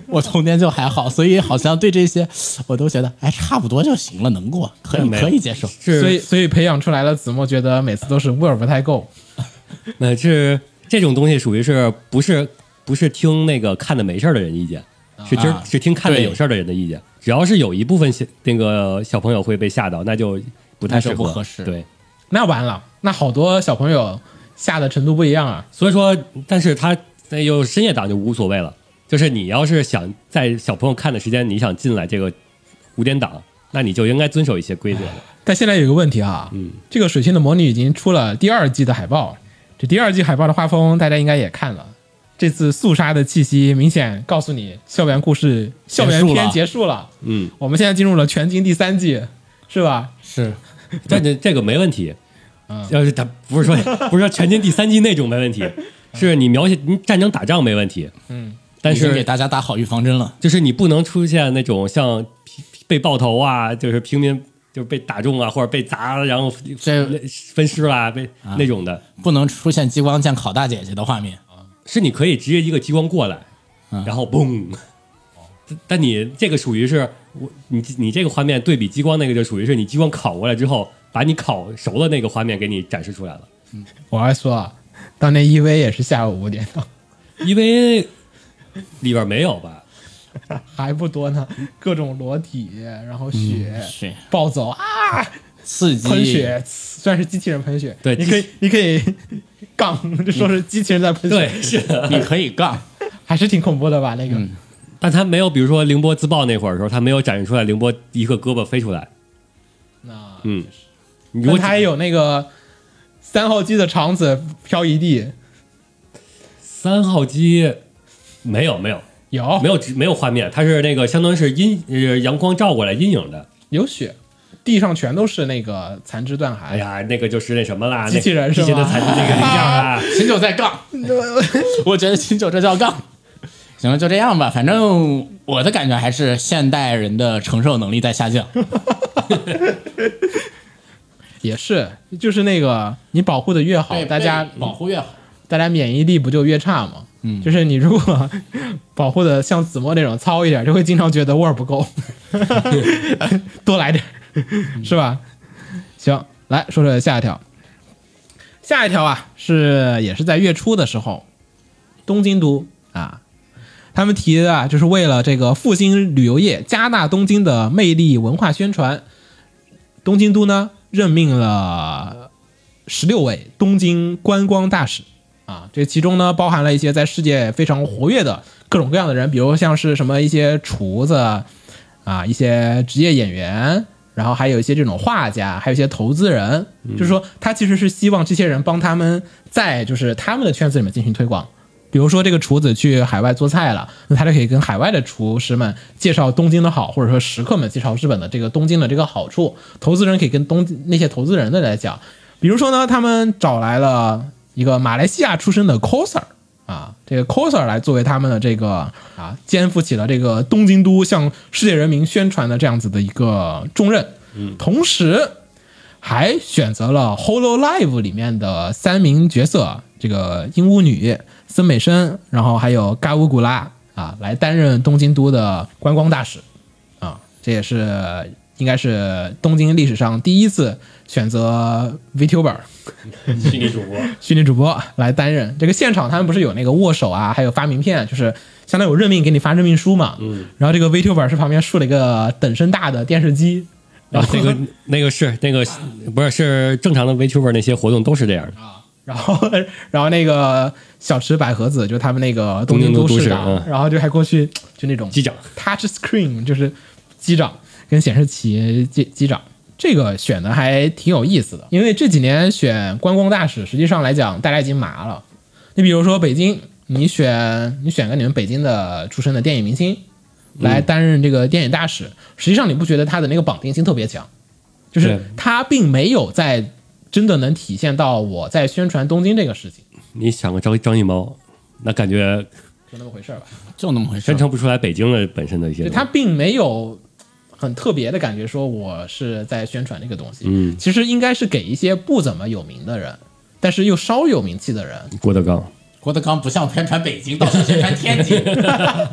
我童年就还好，所以好像对这些我都觉得哎差不多就行了，能过，可以可以接受。是，所以所以培养出来的子墨觉得每次都是味儿不太够。那这这种东西属于是不是不是听那个看的没事儿的人意见，是今儿啊是听看的有事儿的人的意见。只要是有一部分小那个小朋友会被吓到，那就不太适合。不合适对，那完了，那好多小朋友吓的程度不一样啊。所以说，但是他那有深夜档就无所谓了。就是你要是想在小朋友看的时间，你想进来这个五点档，那你就应该遵守一些规则的。但现在有一个问题啊，嗯，这个《水星的魔女》已经出了第二季的海报，这第二季海报的画风大家应该也看了。这次肃杀的气息明显告诉你，校园故事、校园篇结束了。嗯，我们现在进入了全金第三季，是吧？是但这这个没问题。嗯要是他不是说不是说全金第三季那种没问题，是你描写你战争打仗没问题。嗯，但是给大家打好预防针了。就是你不能出现那种像被爆头啊，就是平民就是被打中啊，或者被砸然后这分尸啦，被啊那种的，不能出现激光剑烤大姐姐的画面。是你可以直接一个激光过来，嗯然后嘣。但你这个属于是我你你这个画面对比激光那个就属于是你激光烤过来之后，把你烤熟的那个画面给你展示出来了。我还说啊，当年 EV 也是下午五点档，因为里边没有吧？还不多呢，各种裸体，然后血、是暴走啊，刺激喷血，虽然是机器人喷血，对你可以你可以杠，就说是机器人在喷血，对，是的。你可以杠，还是挺恐怖的吧？那个，但他没有，比如说凌波自爆那会儿的时候，他没有展示出来凌波一个胳膊飞出来。那嗯，你如果他也有那个三号机的肠子飘一地，三号机没有没有有没有直没有画面，它是那个相当于是阴呃阳光照过来阴影的。有雪，地上全都是那个残肢断骸。哎呀，那个就是那什么啦，机器人那是吧机器人的残那个零件啊。秦九在杠，我觉得秦九这叫杠。行了，就这样吧。反正我的感觉还是现代人的承受能力在下降。也是，就是那个你保护的越好，大家保护越好。大家免疫力不就越差吗？嗯，就是你如果保护的像子墨那种糙一点，就会经常觉得味儿不够，多来点，是吧？行，来说说下一条。下一条啊，是也是在月初的时候，东京都啊，他们提的啊，就是为了这个复兴旅游业，加大东京的魅力文化宣传，东京都呢任命了十六位东京观光大使啊，这其中呢包含了一些在世界非常活跃的各种各样的人，比如像是什么一些厨子啊，一些职业演员，然后还有一些这种画家，还有一些投资人，就是说他其实是希望这些人帮他们在就是他们的圈子里面进行推广。比如说这个厨子去海外做菜了，那他就可以跟海外的厨师们介绍东京的好，或者说食客们介绍日本的这个东京的这个好处。投资人可以跟东那些投资人的来讲，比如说呢，他们找来了一个马来西亚出身的 coser 啊，这个 coser 来作为他们的这个啊，肩负起了这个东京都向世界人民宣传的这样子的一个重任。嗯，同时还选择了《Holo Live》里面的三名角色，这个鹦鹉女、森美生，然后还有嘎乌古拉啊，来担任东京都的观光大使啊，这也是应该是东京历史上第一次选择 VTuber 虚拟主播，虚拟主播来担任。这个现场他们不是有那个握手啊，还有发名片，就是相当于有任命给你发任命书嘛。嗯。然后这个 VTuber 是旁边竖了一个等身大的电视机，然后那个 那个是那个不是是正常的 VTuber 那些活动都是这样的啊。然后，然后那个小池百合子，就他们那个东京都市长，然后就还过去就那种机长 touch screen，就是机长跟显示器机机长，这个选的还挺有意思的。因为这几年选观光大使，实际上来讲，大家已经麻了。你比如说北京，你选你选个你们北京的出身的电影明星来担任这个电影大使，实际上你不觉得他的那个绑定性特别强？就是他并没有在真的能体现到我在宣传东京这个事情，你想个张张艺谋，那感觉就那么回事儿吧。就那么回事宣。传不出来北京的本身的一些。他并没有很特别的感觉，说我是在宣传这个东西。嗯，其实应该是给一些不怎么有名的人，但是又稍有名气的人，郭德纲，郭德纲不像宣传北京，倒是宣传天津。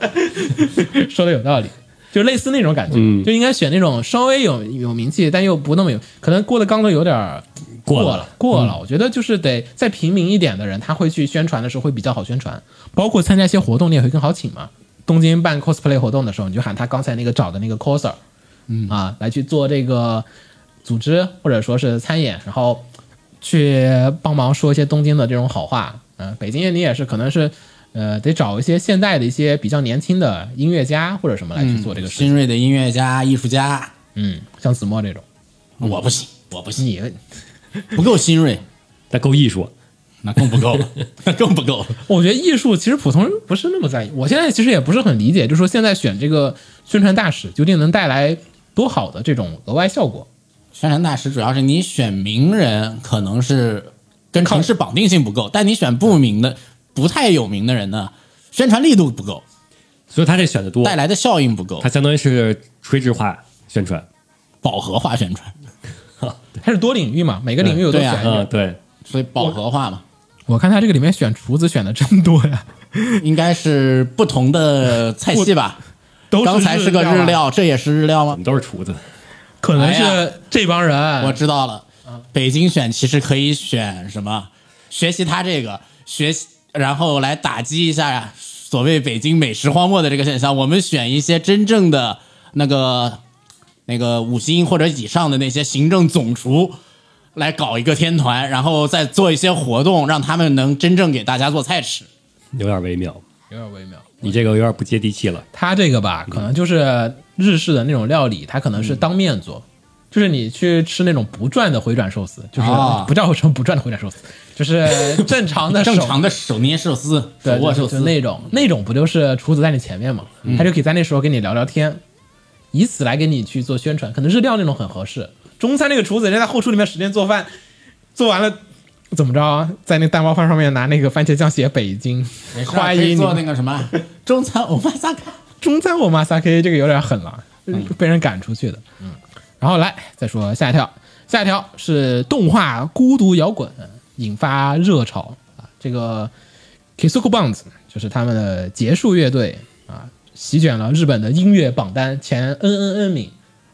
说的有道理。就类似那种感觉，嗯就应该选那种稍微有有名气，但又不那么有，可能郭德纲都有点过了了，过了。我觉得就是得再平民一点的人，他会去宣传的时候会比较好宣传，包括参加一些活动，你也会更好请嘛。东京办 cosplay 活动的时候，你就喊他刚才那个找的那个 coser，嗯啊，来去做这个组织或者说是参演，然后去帮忙说一些东京的这种好话。嗯、北京你也是可能是呃得找一些现代的一些比较年轻的音乐家或者什么来去做这个事情。新锐的音乐家、艺术家，嗯，像子墨这种，我不行，我不行，你不够新锐，但够艺术。那更不够了，那更不够了。我觉得艺术其实普通人不是那么在意。我现在其实也不是很理解，就是说现在选这个宣传大使究竟能带来多好的这种额外效果？宣传大使主要是你选名人，可能是跟城市绑定性不够，但你选不明的、不太有名的人呢，宣传力度不够，所以他这选的多，带来的效应不够。它，相当于是垂直化宣传。饱和化宣传，它是多领域嘛，每个领域有都对啊。选一点。嗯，对，所以饱和化嘛，我看他这个里面选厨子选的真多呀，应该是不同的菜系吧。都刚才是个日啊，料，这也是日料吗我？们都是厨子。可能是这帮人。我知道了，北京选其实可以选什么？学习他这个学习，然后来打击一下所谓北京美食荒漠的这个现象。我们选一些真正的那个那个五星或者以上的那些行政总厨来搞一个天团，然后再做一些活动，让他们能真正给大家做菜吃。有点微妙，有点微妙。你这个有点不接地气了。他这个吧，可能就是日式的那种料理，它可能是当面做，就是你去吃那种不转的回转寿司，就是啊。不叫什么不转的回转寿司，就是正常的 手正常的手捏寿司、手对，握寿司。就那种那种不就是厨子在你前面嘛，他就可以在那时候跟你聊聊天，以此来给你去做宣传。可能日料那种很合适，中餐那个厨子人家在后厨里面使劲做饭，做完了怎么着啊，在那蛋包饭上面拿那个番茄酱写北京，欢迎做那。个什么中餐欧巴萨卡。中餐欧巴萨克这个有点狠了，被人赶出去的。嗯，然后来再说下一条，下一条是动画《孤独摇滚》引发热潮啊，这个 Kisuko Bounds 就是他们的结束乐队啊，席卷了日本的音乐榜单前 N N N 名，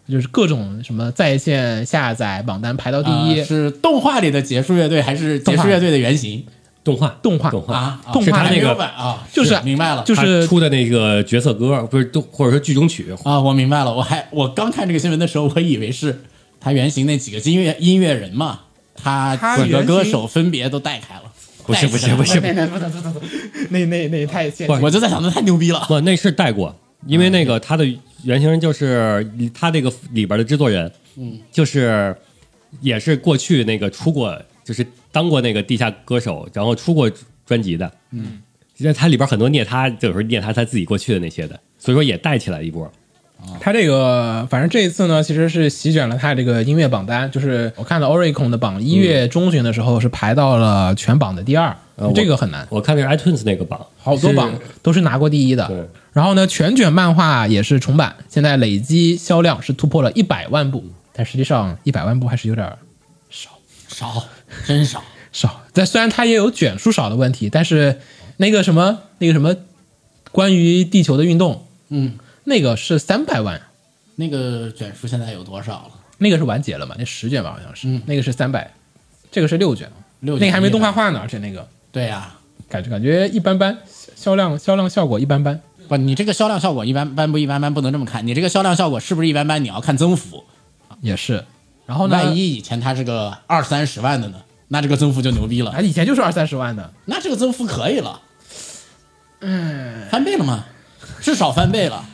就是各种什么在线下载榜单排到第一，啊是动画里的结束乐队，还是结束乐队的原型？动画，动画。动画，啊？啊动画。那个版啊，就是明白了，就是出的那个角色歌，不是都或者说剧中曲，啊，我明白了。我还我刚看这个新闻的时候，我以为是他原型那几个音乐音乐人嘛，他几个歌手分别都带开了。不是不是不是，那那那太现我就在想，那太牛逼了。不，那是带过，因为那个他的原型就是他这个里边的制作人，嗯，就是也是过去那个出过，就是当过那个地下歌手，然后出过专辑的，嗯，其实他里边很多念他，有时候念他他自己过去的那些的，所以说也带起来一波。他这个，反正这一次呢，其实是席卷了他这个音乐榜单。就是我看到 Oricon 的榜，一月中旬的时候是排到了全榜的第二，呃这个很难，我看那个 iTunes 那个榜，好多榜是都是拿过第一的。对然后呢，全卷漫画也是重版，现在累积销量是突破了一百万部，但实际上一百万部还是有点少少，真少。少。但虽然它也有卷数少的问题，但是那个什么那个什么关于地球的运动，嗯，那个是三百万。那个卷数现在有多少了？那个是完结了嘛？那十卷吧，好像是，那个是三百，这个是六卷，六那个还没动画化呢，而且那个对呀、感觉感觉一般般，销量销量效果一般般。不，你这个销量效果一般般不一般般，不能这么看。你这个销量效果是不是一般般？你要看增幅。也是。然后呢？万一以前它是个二三十万的呢？那这个增幅就牛逼了。啊，以前就是二三十万的，那这个增幅可以了，嗯，翻倍了吗？至少翻倍了。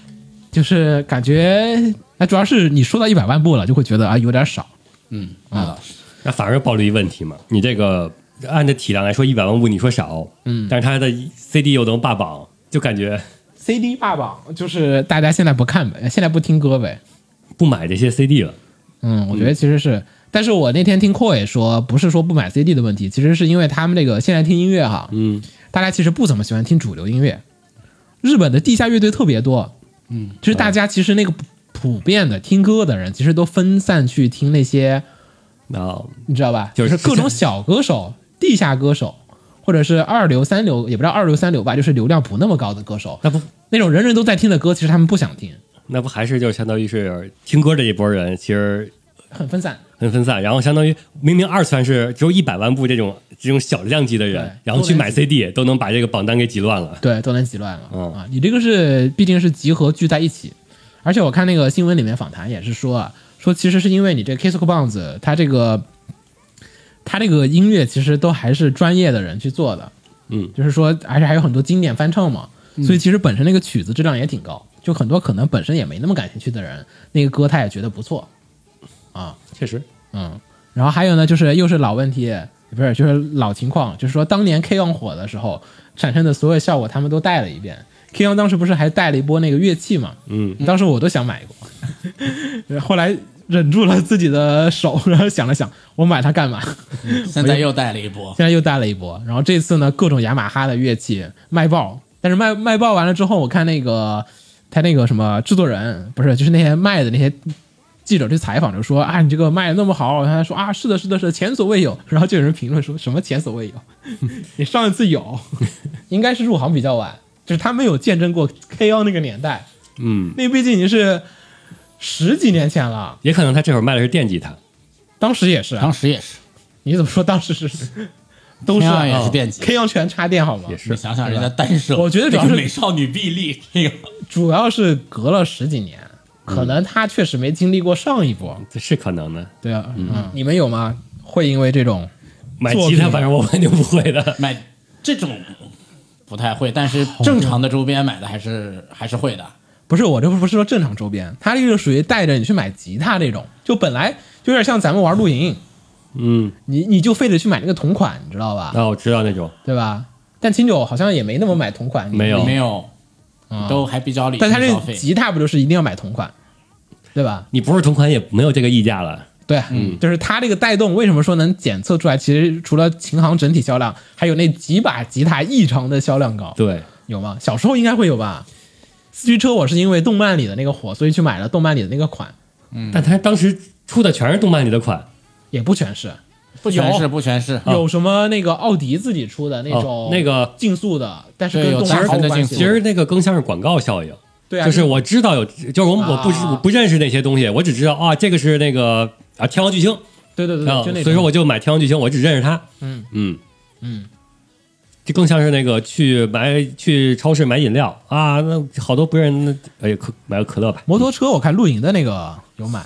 就是感觉，哎，主要是你说到一百万部了，就会觉得啊有点少。嗯，那倒是。那反而暴露一问题嘛，你这个按照体量来说，一百万部你说少，嗯，但是它的 CD 又能霸榜，就感觉 CD 霸榜就是大家现在不看呗，现在不听歌呗。不买这些 CD 了。嗯，我觉得其实是，但是我那天听 Koi 说，不是说不买 CD 的问题，其实是因为他们这个现在听音乐哈，嗯，大家其实不怎么喜欢听主流音乐，日本的地下乐队特别多，嗯，就是大家其实那个普普遍的听歌的人，其实都分散去听那些，那你知道吧？就是各种小歌手、地下歌手，或者是二流、三流，也不知道二流、三流吧，就是流量不那么高的歌手，那不那种人人都在听的歌，其实他们不想听，那不还是就相当于是听歌这一波人，其实很分散。很分散。然后相当于明明二次元是只有一百万部这种这种小量级的人，然后去买 CD 都能把这个榜单给挤乱了。对，都能挤乱了、嗯啊！你这个是毕竟是集合聚在一起，而且我看那个新闻里面访谈也是说啊，说其实是因为你这 Kiss Bounce 它这个它这个音乐其实都还是专业的人去做的，嗯，就是说而且还有很多经典翻唱嘛，所以其实本身那个曲子质量也挺高，就很多可能本身也没那么感兴趣的人，那个歌他也觉得不错。啊，确实，嗯，然后还有呢，就是又是老问题，不是就是老情况，就是说当年 K on 火的时候产生的所有效果，他们都带了一遍。K on 当时不是还带了一波那个乐器嘛？嗯，当时我都想买过，后来忍住了自己的手，然后想了想，我买它干嘛？现在又带了一波，现在又带了一波，然后这次呢，各种雅马哈的乐器卖爆，但是卖卖爆完了之后，我看那个他那个什么制作人，不是就是那些卖的那些记者去采访，就说啊，你这个卖的那么好，他说啊，是的，是的，是的前所未有。然后就有人评论说什么前所未有，你上一次有，应该是入行比较晚，就是他没有见证过 K O 那个年代，嗯，那毕竟已经是十几年前了，也可能他这会儿卖的是电吉他。当时也是啊，当时也是，你怎么说当时是 都是啊也是电吉 K 幺全插电好吗？也是你想想人家单手，我觉得主要是美少女臂力，这个 主要是隔了十几年，可能他确实没经历过上一波。这是可能的。对啊，嗯，你们有吗？会因为这种买吉他，反正我肯定不会的。买这种不太会，但是正常的周边买的还是还是会的。不是我这不是说正常周边，他这个属于带着你去买吉他这种，就本来就有点像咱们玩露营，嗯，你你就非得去买那个同款，你知道吧？那我知道那种。对吧？但清酒好像也没那么买同款，没有没有，都还比较理性但他。这吉他不就是一定要买同款，对吧？你不是同款也没有这个溢价了。对，嗯，就是它这个带动，为什么说能检测出来？其实除了琴行整体销量，还有那几把吉他异常的销量高，对，有吗？小时候应该会有吧。四驱车我是因为动漫里的那个火，所以去买了动漫里的那个款，嗯。但他当时出的全是动漫里的款。也不全是，不全是不全是，有什么那个奥迪自己出的那种、哦那个竞速的，但是有跟动漫其实毫无关系。其实那个更像是广告效应。对啊，就是我知道有，就是我我不我不认识那些东西，我只知道啊，这个是那个啊天王巨星，对对对啊对，就那种。所以说我就买天王巨星，我只认识他。嗯。嗯。嗯，这更像是那个去买去超市买饮料啊，那好多不认，那哎可买个可乐吧。摩托车我看露营的那个有买，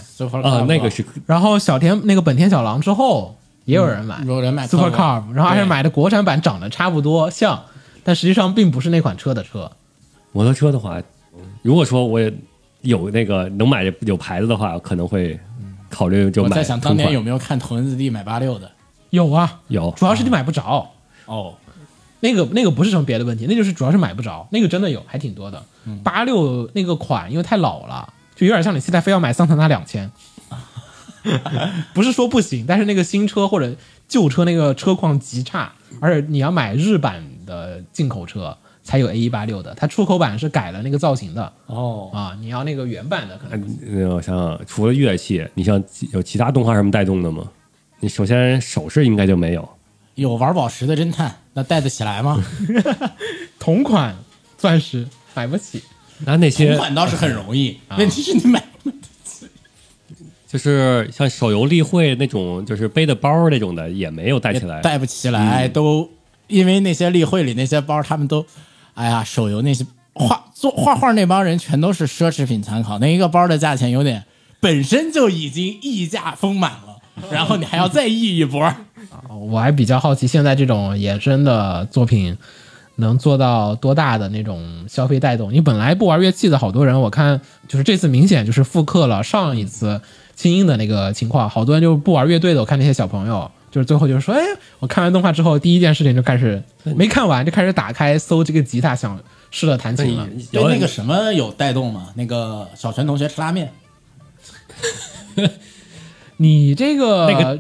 啊，那个是然后小田那个本田小狼之后也有人买、有人买 Super Car，然后还是买的国产版长得差不多像，但实际上并不是那款车的车。摩托车的话，如果说我有那个能买有牌子的话，可能会考虑就买。我在想当年有没有看头文字 D 买八六的？有啊，有主要是你买不着。哦，那个那个不是什么别的问题，那就是主要是买不着，那个真的有，还挺多的。八六那个款因为太老了，就有点像你现在非要买桑塔纳两千，不是说不行，但是那个新车或者旧车那个车况极差，而且你要买日版的进口车才有 A 一八六的，它出口版是改了那个造型的哦，啊，你要那个原版的可能嗯，我想想，除了乐器，你像有其他动画什么带动的吗？你首先首饰应该就没有。有玩宝石的侦探，那带得起来吗？同款钻石买不起，同那那些款倒是很容易，问题是你买不起。就是像手游例会那种，就是背的包那种的，也没有带起来。带不起来，都因为那些例会里那些包，他们都，哎呀，手游那些画做画画那帮人全都是奢侈品参考，那一个包的价钱有点本身就已经溢价丰满了，然后你还要再溢一波，我还比较好奇，现在这种衍生的作品能做到多大的那种消费带动？你本来不玩乐器的好多人，我看就是这次明显就是复刻了上一次轻音的那个情况，好多人就不玩乐队的。我看那些小朋友，就是最后就是说，哎，我看完动画之后，第一件事情就开始没看完就开始打开搜这个吉他，想试着弹琴了。对那个什么有带动吗？那个小泉同学吃拉面，你这个那个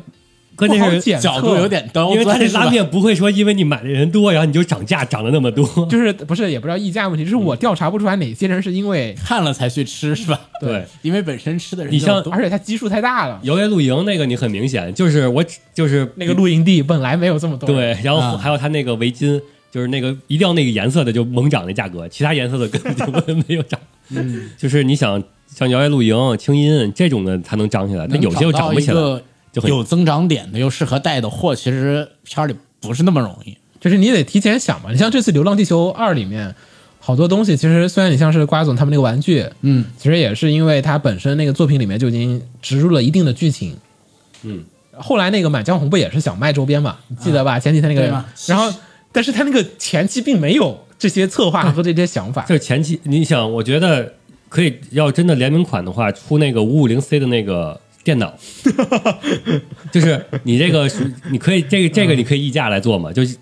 关键是角度有点高，因为他这拉面不会说因为你买的人多，然后你就涨价涨了那么多。就是不是也不知道溢价问题，就是我调查不出来哪些人是因为，看了才去吃是吧？对，因为本身吃的人你像而且它基数太大了。摇曳露营那个你很明显就是我只就是那个露营地本来没有这么多，对，然后啊还有他那个围巾，就是那个一定要那个颜色的就猛涨那价格，其他颜色的根本就没有涨。嗯，就是你想像摇曳露营、轻音这种的才能涨起来，它有些又涨不起来。就很有增长点的又适合带的货，其实片儿里不是那么容易。就是你得提前想嘛。你像这次《流浪地球二》里面，好多东西其实虽然你像是瓜总他们那个玩具，嗯，其实也是因为它本身那个作品里面就已经植入了一定的剧情，嗯。后来那个《满江红》不也是想卖周边嘛？你记得吧？前几天那个然后但是他那个前期并没有这些策划和这些想法，这前期你想，我觉得可以要真的联名款的话，出那个五五零 C 的那个电脑，就是你这个你可以这个这个你可以溢价来做嘛，就是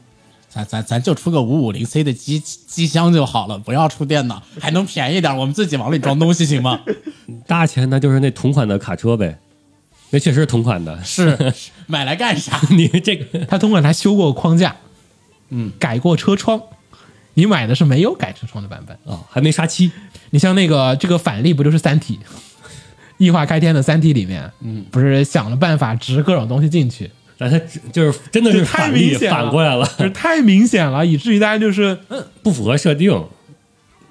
咱咱咱就出个五五零 C 的机机箱就好了，不要出电脑，还能便宜点，我们自己往里装东西行吗？大钱那就是那同款的卡车呗，那确实是同款的。是买来干啥？你这个他同款他修过框架，嗯，改过车窗。你买的是没有改车窗的版本。哦，还没刷漆，你像那个这个反例不就是《三体》？异化开天的《三体》里面，嗯，不是想了办法植各种东西进去，但它就是真的是太明显了反过来了，就是太明显了，以至于大家就是，嗯，不符合设定，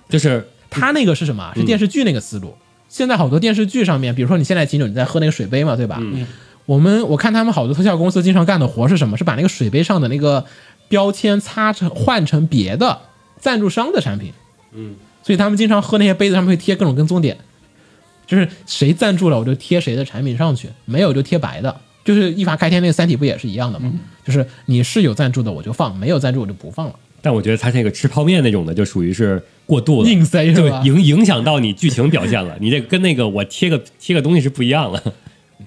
就是他那个是什么？是电视剧那个思路。现在好多电视剧上面，比如说你现在秦九你在喝那个水杯嘛，对吧？嗯。我们我看他们好多特效公司经常干的活是什么？是把那个水杯上的那个标签擦成换成别的赞助商的产品。嗯。所以他们经常喝那些杯子上面会贴各种跟踪点，就是谁赞助了我就贴谁的产品上去，没有就贴白的。就是一发开天那个三体不也是一样的吗？就是你是有赞助的我就放，没有赞助我就不放了。但我觉得他那个吃泡面那种的，就属于是过度了，硬塞是对吧，影影响到你剧情表现了。你这跟那个我贴个贴个东西是不一样的。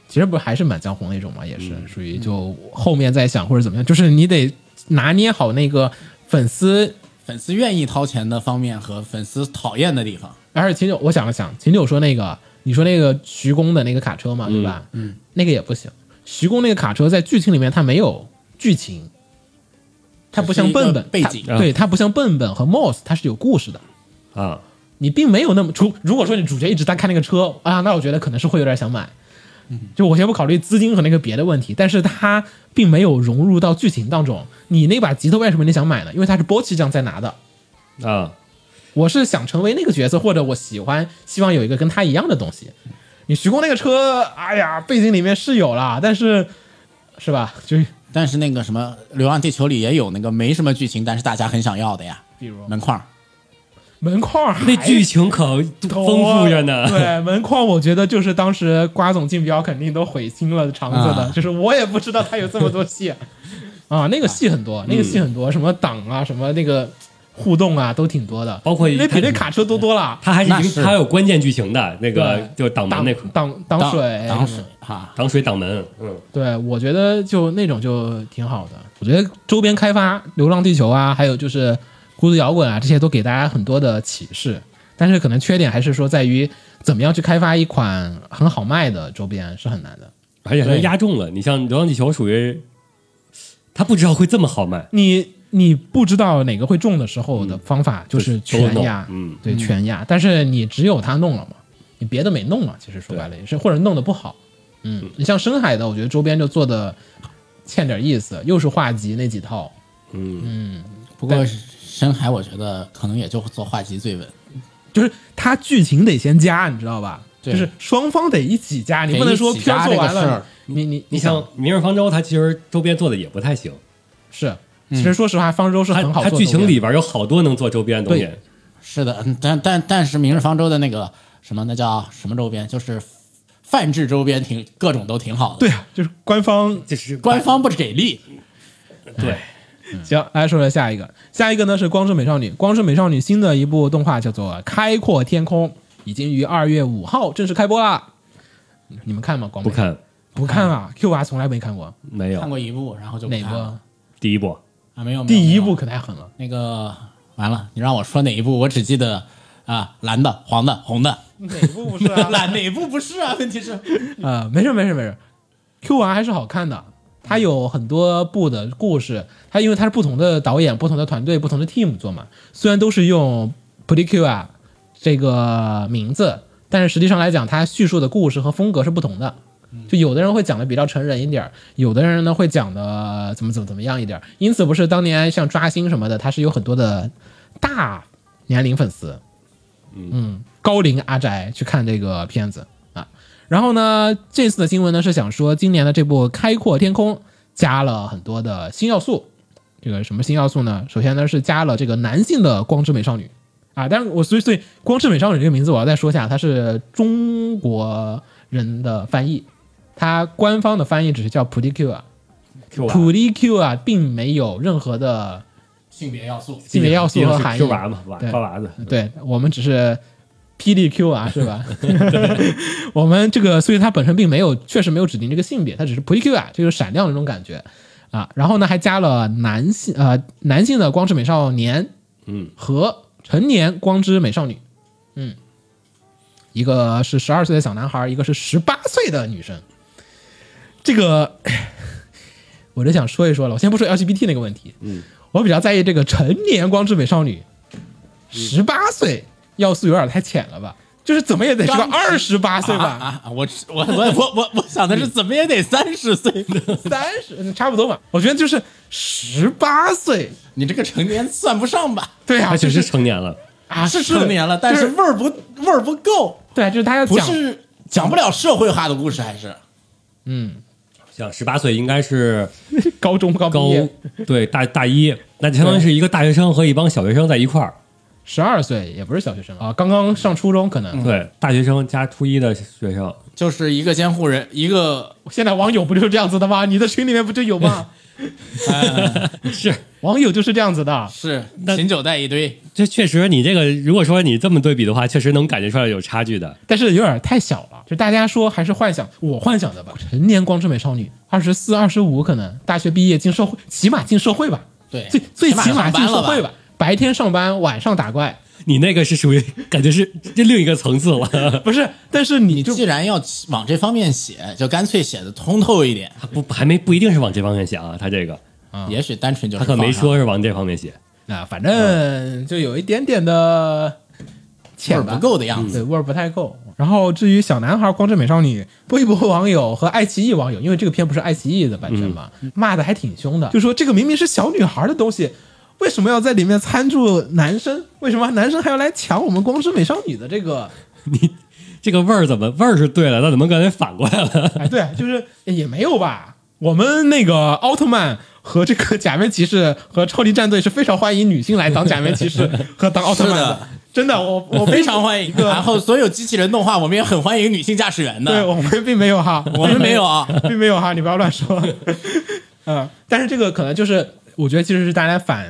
其实不还是满江红那种嘛，也是属于就后面再想或者怎么样，就是你得拿捏好那个粉丝。粉丝愿意掏钱的方面和粉丝讨厌的地方。而且秦九，我想了想，秦九说那个，你说那个徐工的那个卡车嘛，对吧？嗯，那个也不行。徐工那个卡车在剧情里面它没有剧情，它不像笨笨对，它不像笨笨和 Moss，它是有故事的。啊，你并没有那么除，如果说你主角一直在看那个车啊，那我觉得可能是会有点想买。就我先不考虑资金和那个别的问题，但是它并没有融入到剧情当中。你那把吉他为什么你想买呢？因为它是波奇酱在拿的。啊，我是想成为那个角色，或者我喜欢，希望有一个跟他一样的东西。你徐工那个车，哎呀，背景里面是有啦，但是是吧？就但是那个什么《流浪地球》里也有那个没什么剧情，但是大家很想要的呀，比如门框。门框那剧情可丰富着呢。对门框，我觉得就是当时瓜总竞标肯定都毁心了肠子的，啊。就是我也不知道他有这么多戏啊，那个戏很多，那个戏很多，什么挡啊，什么那个互动啊，都挺多的，包括那比那卡车多多了。它还是那是。影他有关键剧情的那个，就挡门挡那块。挡挡挡水，挡水哈，挡水挡门，嗯，对，我觉得就那种就挺好的。我觉得周边开发《流浪地球》啊，还有就是孤独摇滚啊，这些都给大家很多的启示。但是可能缺点还是说在于怎么样去开发一款很好卖的周边是很难的。而且它对压中了。你像《流浪地球》属于，他不知道会这么好卖，你你不知道哪个会中的时候的方法就是全压，嗯对，全压。但是你只有他弄了嘛，你别的没弄嘛。其实说白了也是，或者弄得不好。嗯，你像深海的，我觉得周边就做的欠点意思，又是画集那几套。嗯嗯，不过深海我觉得可能也就做画集最稳，就是它剧情得先加，你知道吧？对就是双方得一起加，你不能说片做完了你你你想《明日方舟》，它其实周边做的也不太行，是，其实说实话，方舟是很好它剧情里边有好多能做周边的东西，是的，嗯但但但是明日方舟的那个什么那叫什么周边，就是泛制周边挺各种都挺好的，对，啊，就是官方就是官方不给力，对行，来说说下一个，下一个呢是《光之美少女》，《光之美少女》新的一部动画叫做《开阔天空》，已经于二月五号正式开播啦。你们看吗？光不看不看啊？Q 娃从来没看过，没有看过一部，然后就不哪看了部？第一部，啊？没有，没有第一部可太狠了。那个完了，你让我说哪一部，我只记得啊蓝的、黄的、红的，哪部不是啊？蓝 哪部不是啊？问题是啊，没事没事没事，Q 娃还是好看的，它有很多部的故事，它因为它是不同的导演、不同的团队、不同的 team 做嘛，虽然都是用 p r i Q 啊这个名字，但是实际上来讲，它叙述的故事和风格是不同的。就有的人会讲的比较成人一点，有的人呢会讲的怎么怎么怎么样一点。因此，不是当年像抓星什么的，它是有很多的大年龄粉丝，嗯，高龄阿宅去看这个片子。然后呢，这次的新闻呢是想说，今年的这部《开阔天空》加了很多的新要素。这个什么新要素呢？首先呢是加了这个男性的光之美少女啊，但是我所以所以光之美少女这个名字我要再说一下，它是中国人的翻译，它官方的翻译只是叫普利 Q 啊普利 Q 啊，并没有任何的性别要素，性别要素和含义。Q 娃嘛，娃娃子，对我们只是霹雳 Q 啊，是吧？我们这个，所以它本身并没有，确实没有指定这个性别，它只是 PDQ 啊，就是闪亮的那种感觉啊。然后呢，还加了男性呃男性的光之美少年嗯，和成年光之美少女，嗯，一个是十二岁的小男孩，一个是十八岁的女生。这个 我就想说一说了，我先不说 LGBT 那个问题，嗯，我比较在意这个成年光之美少女，十八岁要素有点太浅了吧？就是怎么也得是个刚二十八岁吧，啊啊！我我我我我我想的是怎么也得三十岁，三十差不多吧。我觉得就是十八岁，你这个成年算不上吧？对啊，就是实成年了。啊是成年了，但是味儿不味儿不够，对，就是他要讲，不是讲不了社会化的故事，还是嗯，像十八岁应该是 高中刚高对大大一，那就相当于是一个大学生和一帮小学生在一块儿。十二岁也不是小学生啊，刚刚上初中可能。对，大学生加初一的学生，就是一个监护人，一个现在网友不就是这样子的吗？你的群里面不就有吗？是网友就是这样子的，是那秦九带一堆，这确实，你这个如果说你这么对比的话，确实能感觉出来有差距的。但是有点太小了。就大家说还是幻想，我幻想的吧。成年光之美少女，二十四、二十五，可能大学毕业进社会，起码进社会吧，对，最最起码进社会吧。白天上班，晚上打怪，你那个是属于感觉是这另一个层次了，不是？但是你既然要往这方面写，就干脆写的通透一点。他不还没不一定是往这方面想啊，他这个也许单纯就是他可没说是往这方面写。啊，反正就有一点点的味儿不够的样对，子。味儿不太够。然后至于小男孩光之美少女，波一波网友和爱奇艺网友，因为这个片不是爱奇艺的版权嘛，骂的还挺凶的，就说这个明明是小女孩的东西，为什么要在里面参注男生？为什么男生还要来抢我们光之美少女的这个？你这个味儿怎么味儿是对了，那怎么刚才反过来了？哎，对，就是也没有吧。我们那个奥特曼和这个假面骑士和超级战队是非常欢迎女性来当假面骑士 和当奥特曼的真的，我我非常欢迎。然后所有机器人动画，我们也很欢迎女性驾驶员的。对我们并没有哈，我们没有啊，并没有哈，你不要乱说。嗯，但是这个可能就是，我觉得其实是大家反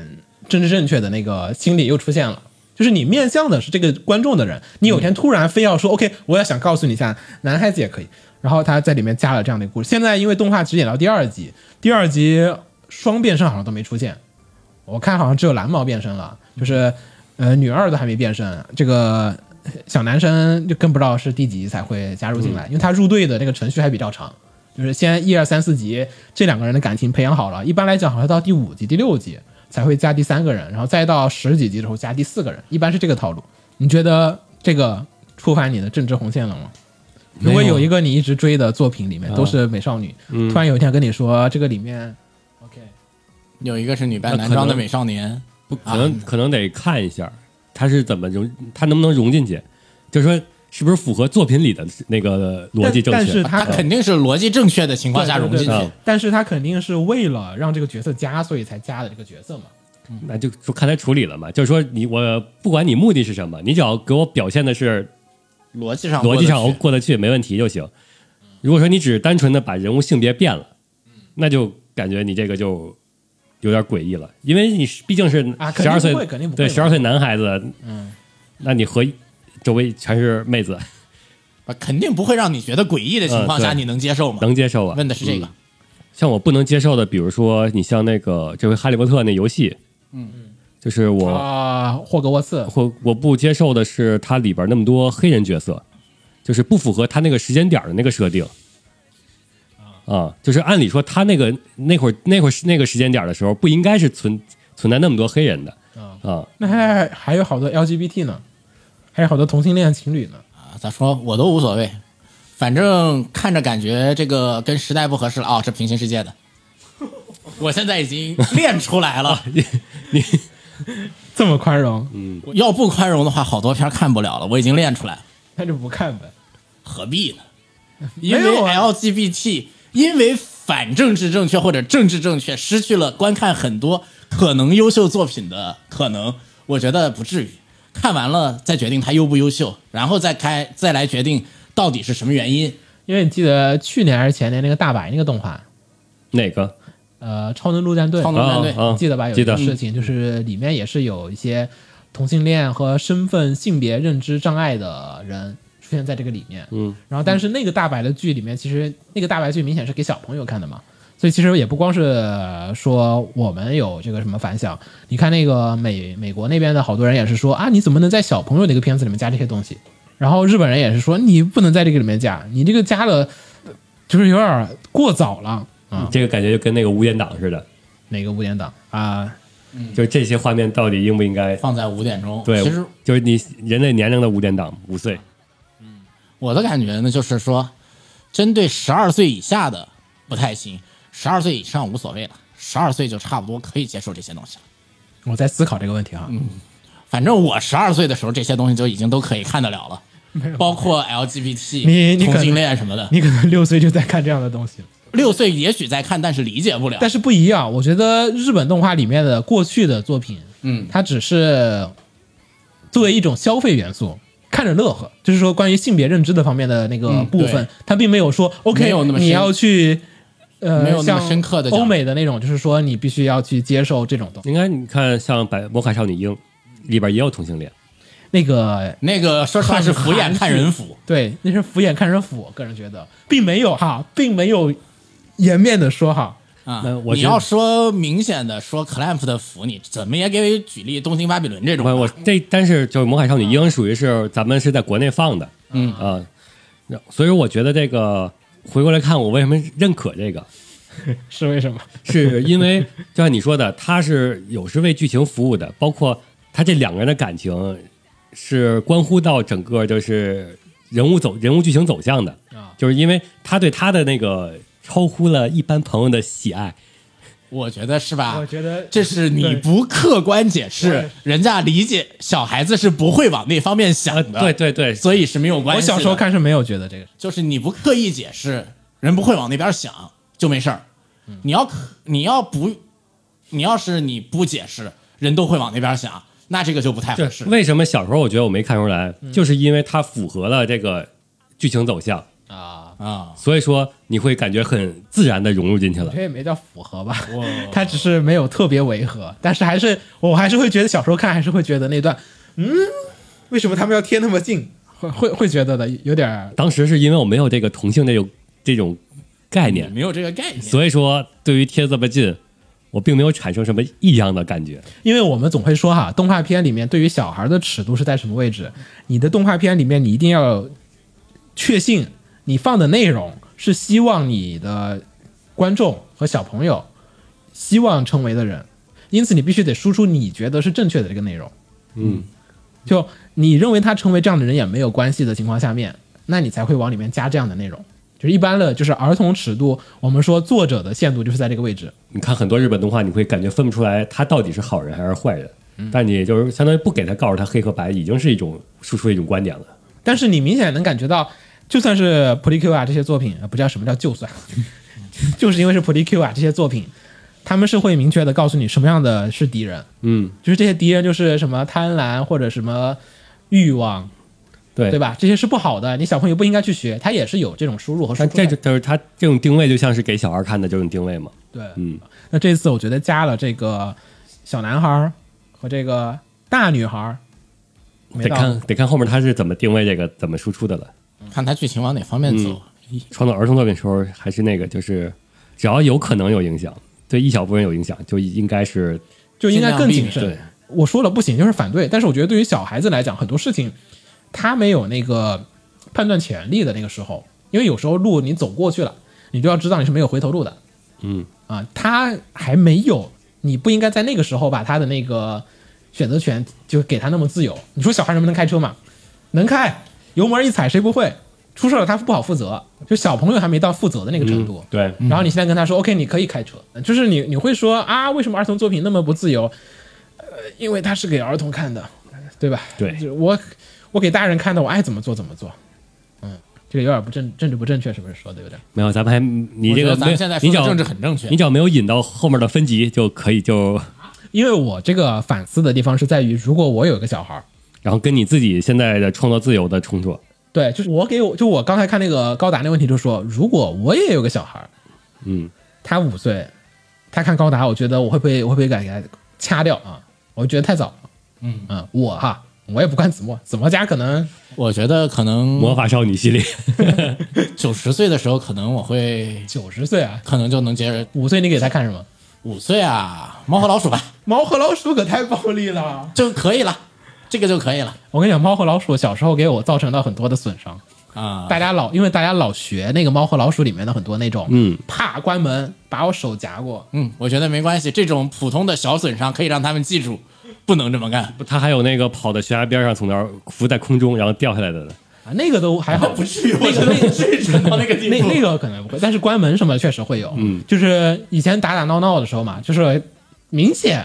政治正确的那个心理又出现了。就是你面向的是这个观众的人，你有天突然非要说、OK，我要想告诉你一下，男孩子也可以。然后他在里面加了这样的故事。现在因为动画只演到第二集，第二集双变身好像都没出现，我看好像只有蓝毛变身了，就是呃女二都还没变身，这个小男生就更不知道是第几集才会加入进来，因为他入队的那个程序还比较长，就是先一二三四集这两个人的感情培养好了，一般来讲好像到第五集、第六集才会加第三个人，然后再到十几集之后加第四个人，一般是这个套路。你觉得这个触犯你的政治红线了吗？如果有有一个你一直追的作品里面都是美少女，嗯。突然有一天跟你说这个里面，OK，有一个是女扮男装的美少年，不可能可能得看一下他是怎么融，他能不能融进去，就是说是不是符合作品里的那个逻辑正确。但但是他他肯定是逻辑正确的情况下融进去但是他肯定是为了让这个角色加，所以才加的这个角色嘛。那就说看他处理了嘛，就是说你我不管你目的是什么，你只要给我表现的是逻辑上逻辑上过得去过得去，没问题就行。如果说你只是单纯的把人物性别变了，那就感觉你这个就有点诡异了，因为你毕竟是十二岁，对十二岁男孩子，嗯，那你和周围全是妹子，啊肯定不会让你觉得诡异的情况下，嗯对你能接受吗？能接受啊？问的是这个。嗯。像我不能接受的，比如说你像那个这回《哈利波特》那游戏，嗯。嗯，就是我啊，霍格沃茨，或我不接受的是它里边那么多黑人角色，就是不符合它那个时间点的那个设定。啊，就是按理说他那个那会儿那会儿那个时间点的时候，不应该是存存在那么多黑人的。啊。那还还有好多 LGBT 呢，还有好多同性恋情侣呢。啊，咋说我都无所谓，反正看着感觉这个跟时代不合适了哦，是平行世界的。我现在已经练出来了，你你这么宽容，嗯要不宽容的话，好多片儿看不了了。我已经练出来了，那就不看呗。何必呢？因为 LGBT，因为反政治正确或者政治正确，失去了观看很多可能优秀作品的可能。我觉得不至于，看完了再决定他优不优秀，然后再开再来决定到底是什么原因。因为你记得去年还是前年那个大白那个动画，哪个？呃，超能陆战队，超能陆战队记得吧？有一个事情，就是里面也是有一些同性恋和身份性别认知障碍的人出现在这个里面。嗯，然后但是那个大白的剧里面，其实那个大白剧明显是给小朋友看的嘛，所以其实也不光是说我们有这个什么反响，你看那个美美国那边的好多人也是说啊，你怎么能在小朋友那个片子里面加这些东西？然后日本人也是说你不能在这个里面加，你这个加了就是有点过早了啊。这个感觉就跟那个无间党似的，哪个五点档啊？就是这些画面到底应不应该？放在五点钟，对，其实就是你人类年龄的五点档，五岁。嗯我的感觉呢，就是说，针对十二岁以下的不太行，十二岁以上无所谓了，十二岁就差不多可以接受这些东西了。我在思考这个问题哈。反正我十二岁的时候，这些东西就已经都可以看得了了，包括 LGBT、你你可同性恋什么的。你可能六岁就在看这样的东西了，六岁也许在看，但是理解不了。但是不一样。我觉得日本动画里面的过去的作品，嗯，它只是作为一种消费元素。看着乐呵，就是说关于性别认知的方面的那个嗯部分，对它并没有说 OK，没有那么你要去呃，没有那么像深刻的欧美的那种，就是说你必须要去接受这种东西。应该你看像《百魔卡少女樱》里边也有同性恋，那个那个说实话是俯眼看人腐，对，那是俯眼看人腐，我个人觉得并没有哈，并没有颜面的说哈，啊那，我你要说明显的说 clamp 的腐，你怎么也给举例《东京巴比伦》这种。我我这但是就是《魔海少女樱》属于是咱们是在国内放的，嗯啊，所以我觉得这个回过来看，我为什么认可这个，是为什么？是因为就像你说的，他是有是为剧情服务的，包括他这两个人的感情是关乎到整个就是人物走人物剧情走向的。啊。就是因为他对他的那个超乎了一般朋友的喜爱，我觉得是吧？我觉得这是你不客观解释，人家理解小孩子是不会往那方面想的。对，对对，所以是没有关系我。小时候看是没有觉得这个，就是你不刻意解释，人不会往那边想，就没事儿。你要可你要不，你要是你不解释，人都会往那边想，那这个就不太合适。为什么小时候我觉得我没看出来，嗯就是因为它符合了这个剧情走向，啊，啊，所以说你会感觉很自然的融入进去了我觉。得也没叫符合吧，它只是没有特别违和，但是还是我还是会觉得小时候看还是会觉得那段，嗯，为什么他们要贴那么近？会会会觉得的有点儿当时是因为我没有这个同性这种这种概念，没有这个概念。所以说对于贴这么近，我并没有产生什么异样的感觉。因为我们总会说哈，动画片里面对于小孩的尺度是在什么位置？你的动画片里面，你一定要确信你放的内容是希望你的观众和小朋友希望成为的人，因此你必须得输出你觉得是正确的这个内容。嗯，就你认为他成为这样的人也没有关系的情况下面，那你才会往里面加这样的内容。就是一般的，就是儿童尺度，我们说作者的限度就是在这个位置。你看很多日本动画，你会感觉分不出来他到底是好人还是坏人，但你就是相当于不给他告诉他黑和白，已经是一种输出一种观点了。但是你明显能感觉到，就算是普利 Q 啊这些作品，呃不叫什么叫就算，就是因为是普利 Q 啊这些作品，他们是会明确的告诉你什么样的是敌人，嗯，就是这些敌人就是什么贪婪或者什么欲望，对对？吧？这些是不好的，你小朋友不应该去学，他也是有这种输入和输出的。这就就是他这种定位就像是给小孩看的这种定位嘛。对，嗯，那这次我觉得加了这个小男孩儿和这个大女孩儿，得看得看后面他是怎么定位这个怎么输出的了。看他剧情往哪方面走。创作儿童作品的时候，还是那个就是只要有可能有影响，对一小部分有影响，就应该是就应该更谨慎。我说了不行就是反对，但是我觉得对于小孩子来讲，很多事情他没有那个判断潜力的那个时候，因为有时候路你走过去了，你就要知道你是没有回头路的嗯，啊。他还没有，你不应该在那个时候把他的那个选择权就给他那么自由。你说小孩能不能开车嘛？能开，油门一踩谁不会？出事了他不好负责，就小朋友还没到负责的那个程度。对，然后你现在跟他说、o k 你可以开车，就是你你会说啊，为什么儿童作品那么不自由？呃，因为它是给儿童看的，对吧？对就是我我给大人看的，我爱怎么做怎么做。嗯这个有点不正政治不正确，是不是说的有点？没有，咱们还你这个咱们现在说的你只要政治很正确你只要没有引到后面的分级就可以就，因为我这个反思的地方是在于，如果我有一个小孩儿，然后跟你自己现在的创作自由的冲突。对，就是我给我就我刚才看那个高达那个问题，就说如果我也有个小孩儿，嗯，他五岁，他看高达，我觉得我会不会我会不会给他掐掉啊？我觉得太早了。嗯嗯，我哈，我也不看子墨，子墨家可能我觉得可能魔法少女系列，九十岁的时候，可能我会九十岁啊，可能就能接着五岁你给他看什么？五岁啊，猫和老鼠吧，猫和老鼠可太暴力了。就可以了，这个就可以了我跟你讲，猫和老鼠小时候给我造成了很多的损伤。啊。大家老因为大家老学那个猫和老鼠里面的很多那种，嗯，啪关门把我手夹过，嗯，我觉得没关系，这种普通的小损伤可以让他们记住，不能这么干。他还有那个跑到悬崖边上，从那儿浮在空中，然后掉下来的呢。啊，那个都还好，不至于，我觉得不至于蠢到那个地步。那那个可能不会，但是关门什么确实会有。嗯，就是以前打打闹闹的时候嘛，就是明显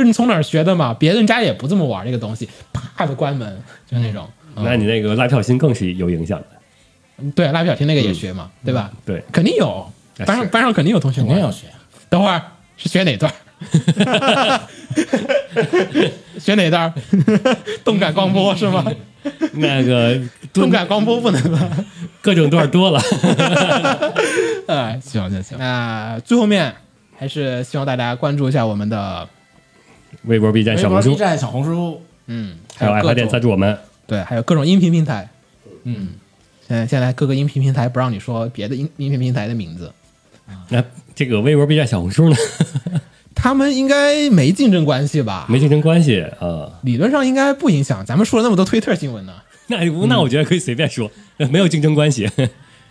就是你从哪儿学的嘛，别人家也不这么玩这个东西，啪的关门，就那种。嗯那你那个拉票心更是有影响的。对蜡笔小新那个也学嘛，对吧？对，肯定有，啊班上班上肯定有同学玩肯定要学。等会儿是学哪段？学哪段？动感光波是吗？那个动感光波不能吧？各种段多了。哎，行行行。那最后面还是希望大家关注一下我们的，微博、B 站、小红微博、书 B，站、小红书，嗯，还有爱发电各种赞助我们。对，还有各种音频平台。嗯，现在现在各个音频平台不让你说别的音音频平台的名字，那这个微博、B 站、小红书呢，他们应该没竞争关系吧？没竞争关系啊。理论上应该不影响。咱们说了那么多推特新闻呢，那那我觉得可以随便说，没有竞争关系。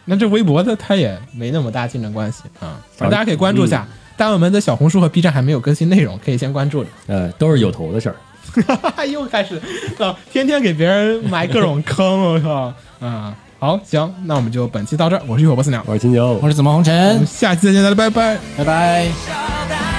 那这微博的它也没那么大竞争关系啊。反正大家可以关注一下，但我们的小红书和 B 站还没有更新内容，可以先关注着。呃，都是有头的事儿。又开始啊，天天给别人埋各种坑，我靠！嗯，好，行，那我们就本期到这儿。我是浴火不死鸟，我是金九我，是紫梦红我尘们，下期再见，大家拜拜。拜拜。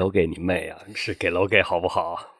楼给你妹啊！是给楼给好不好？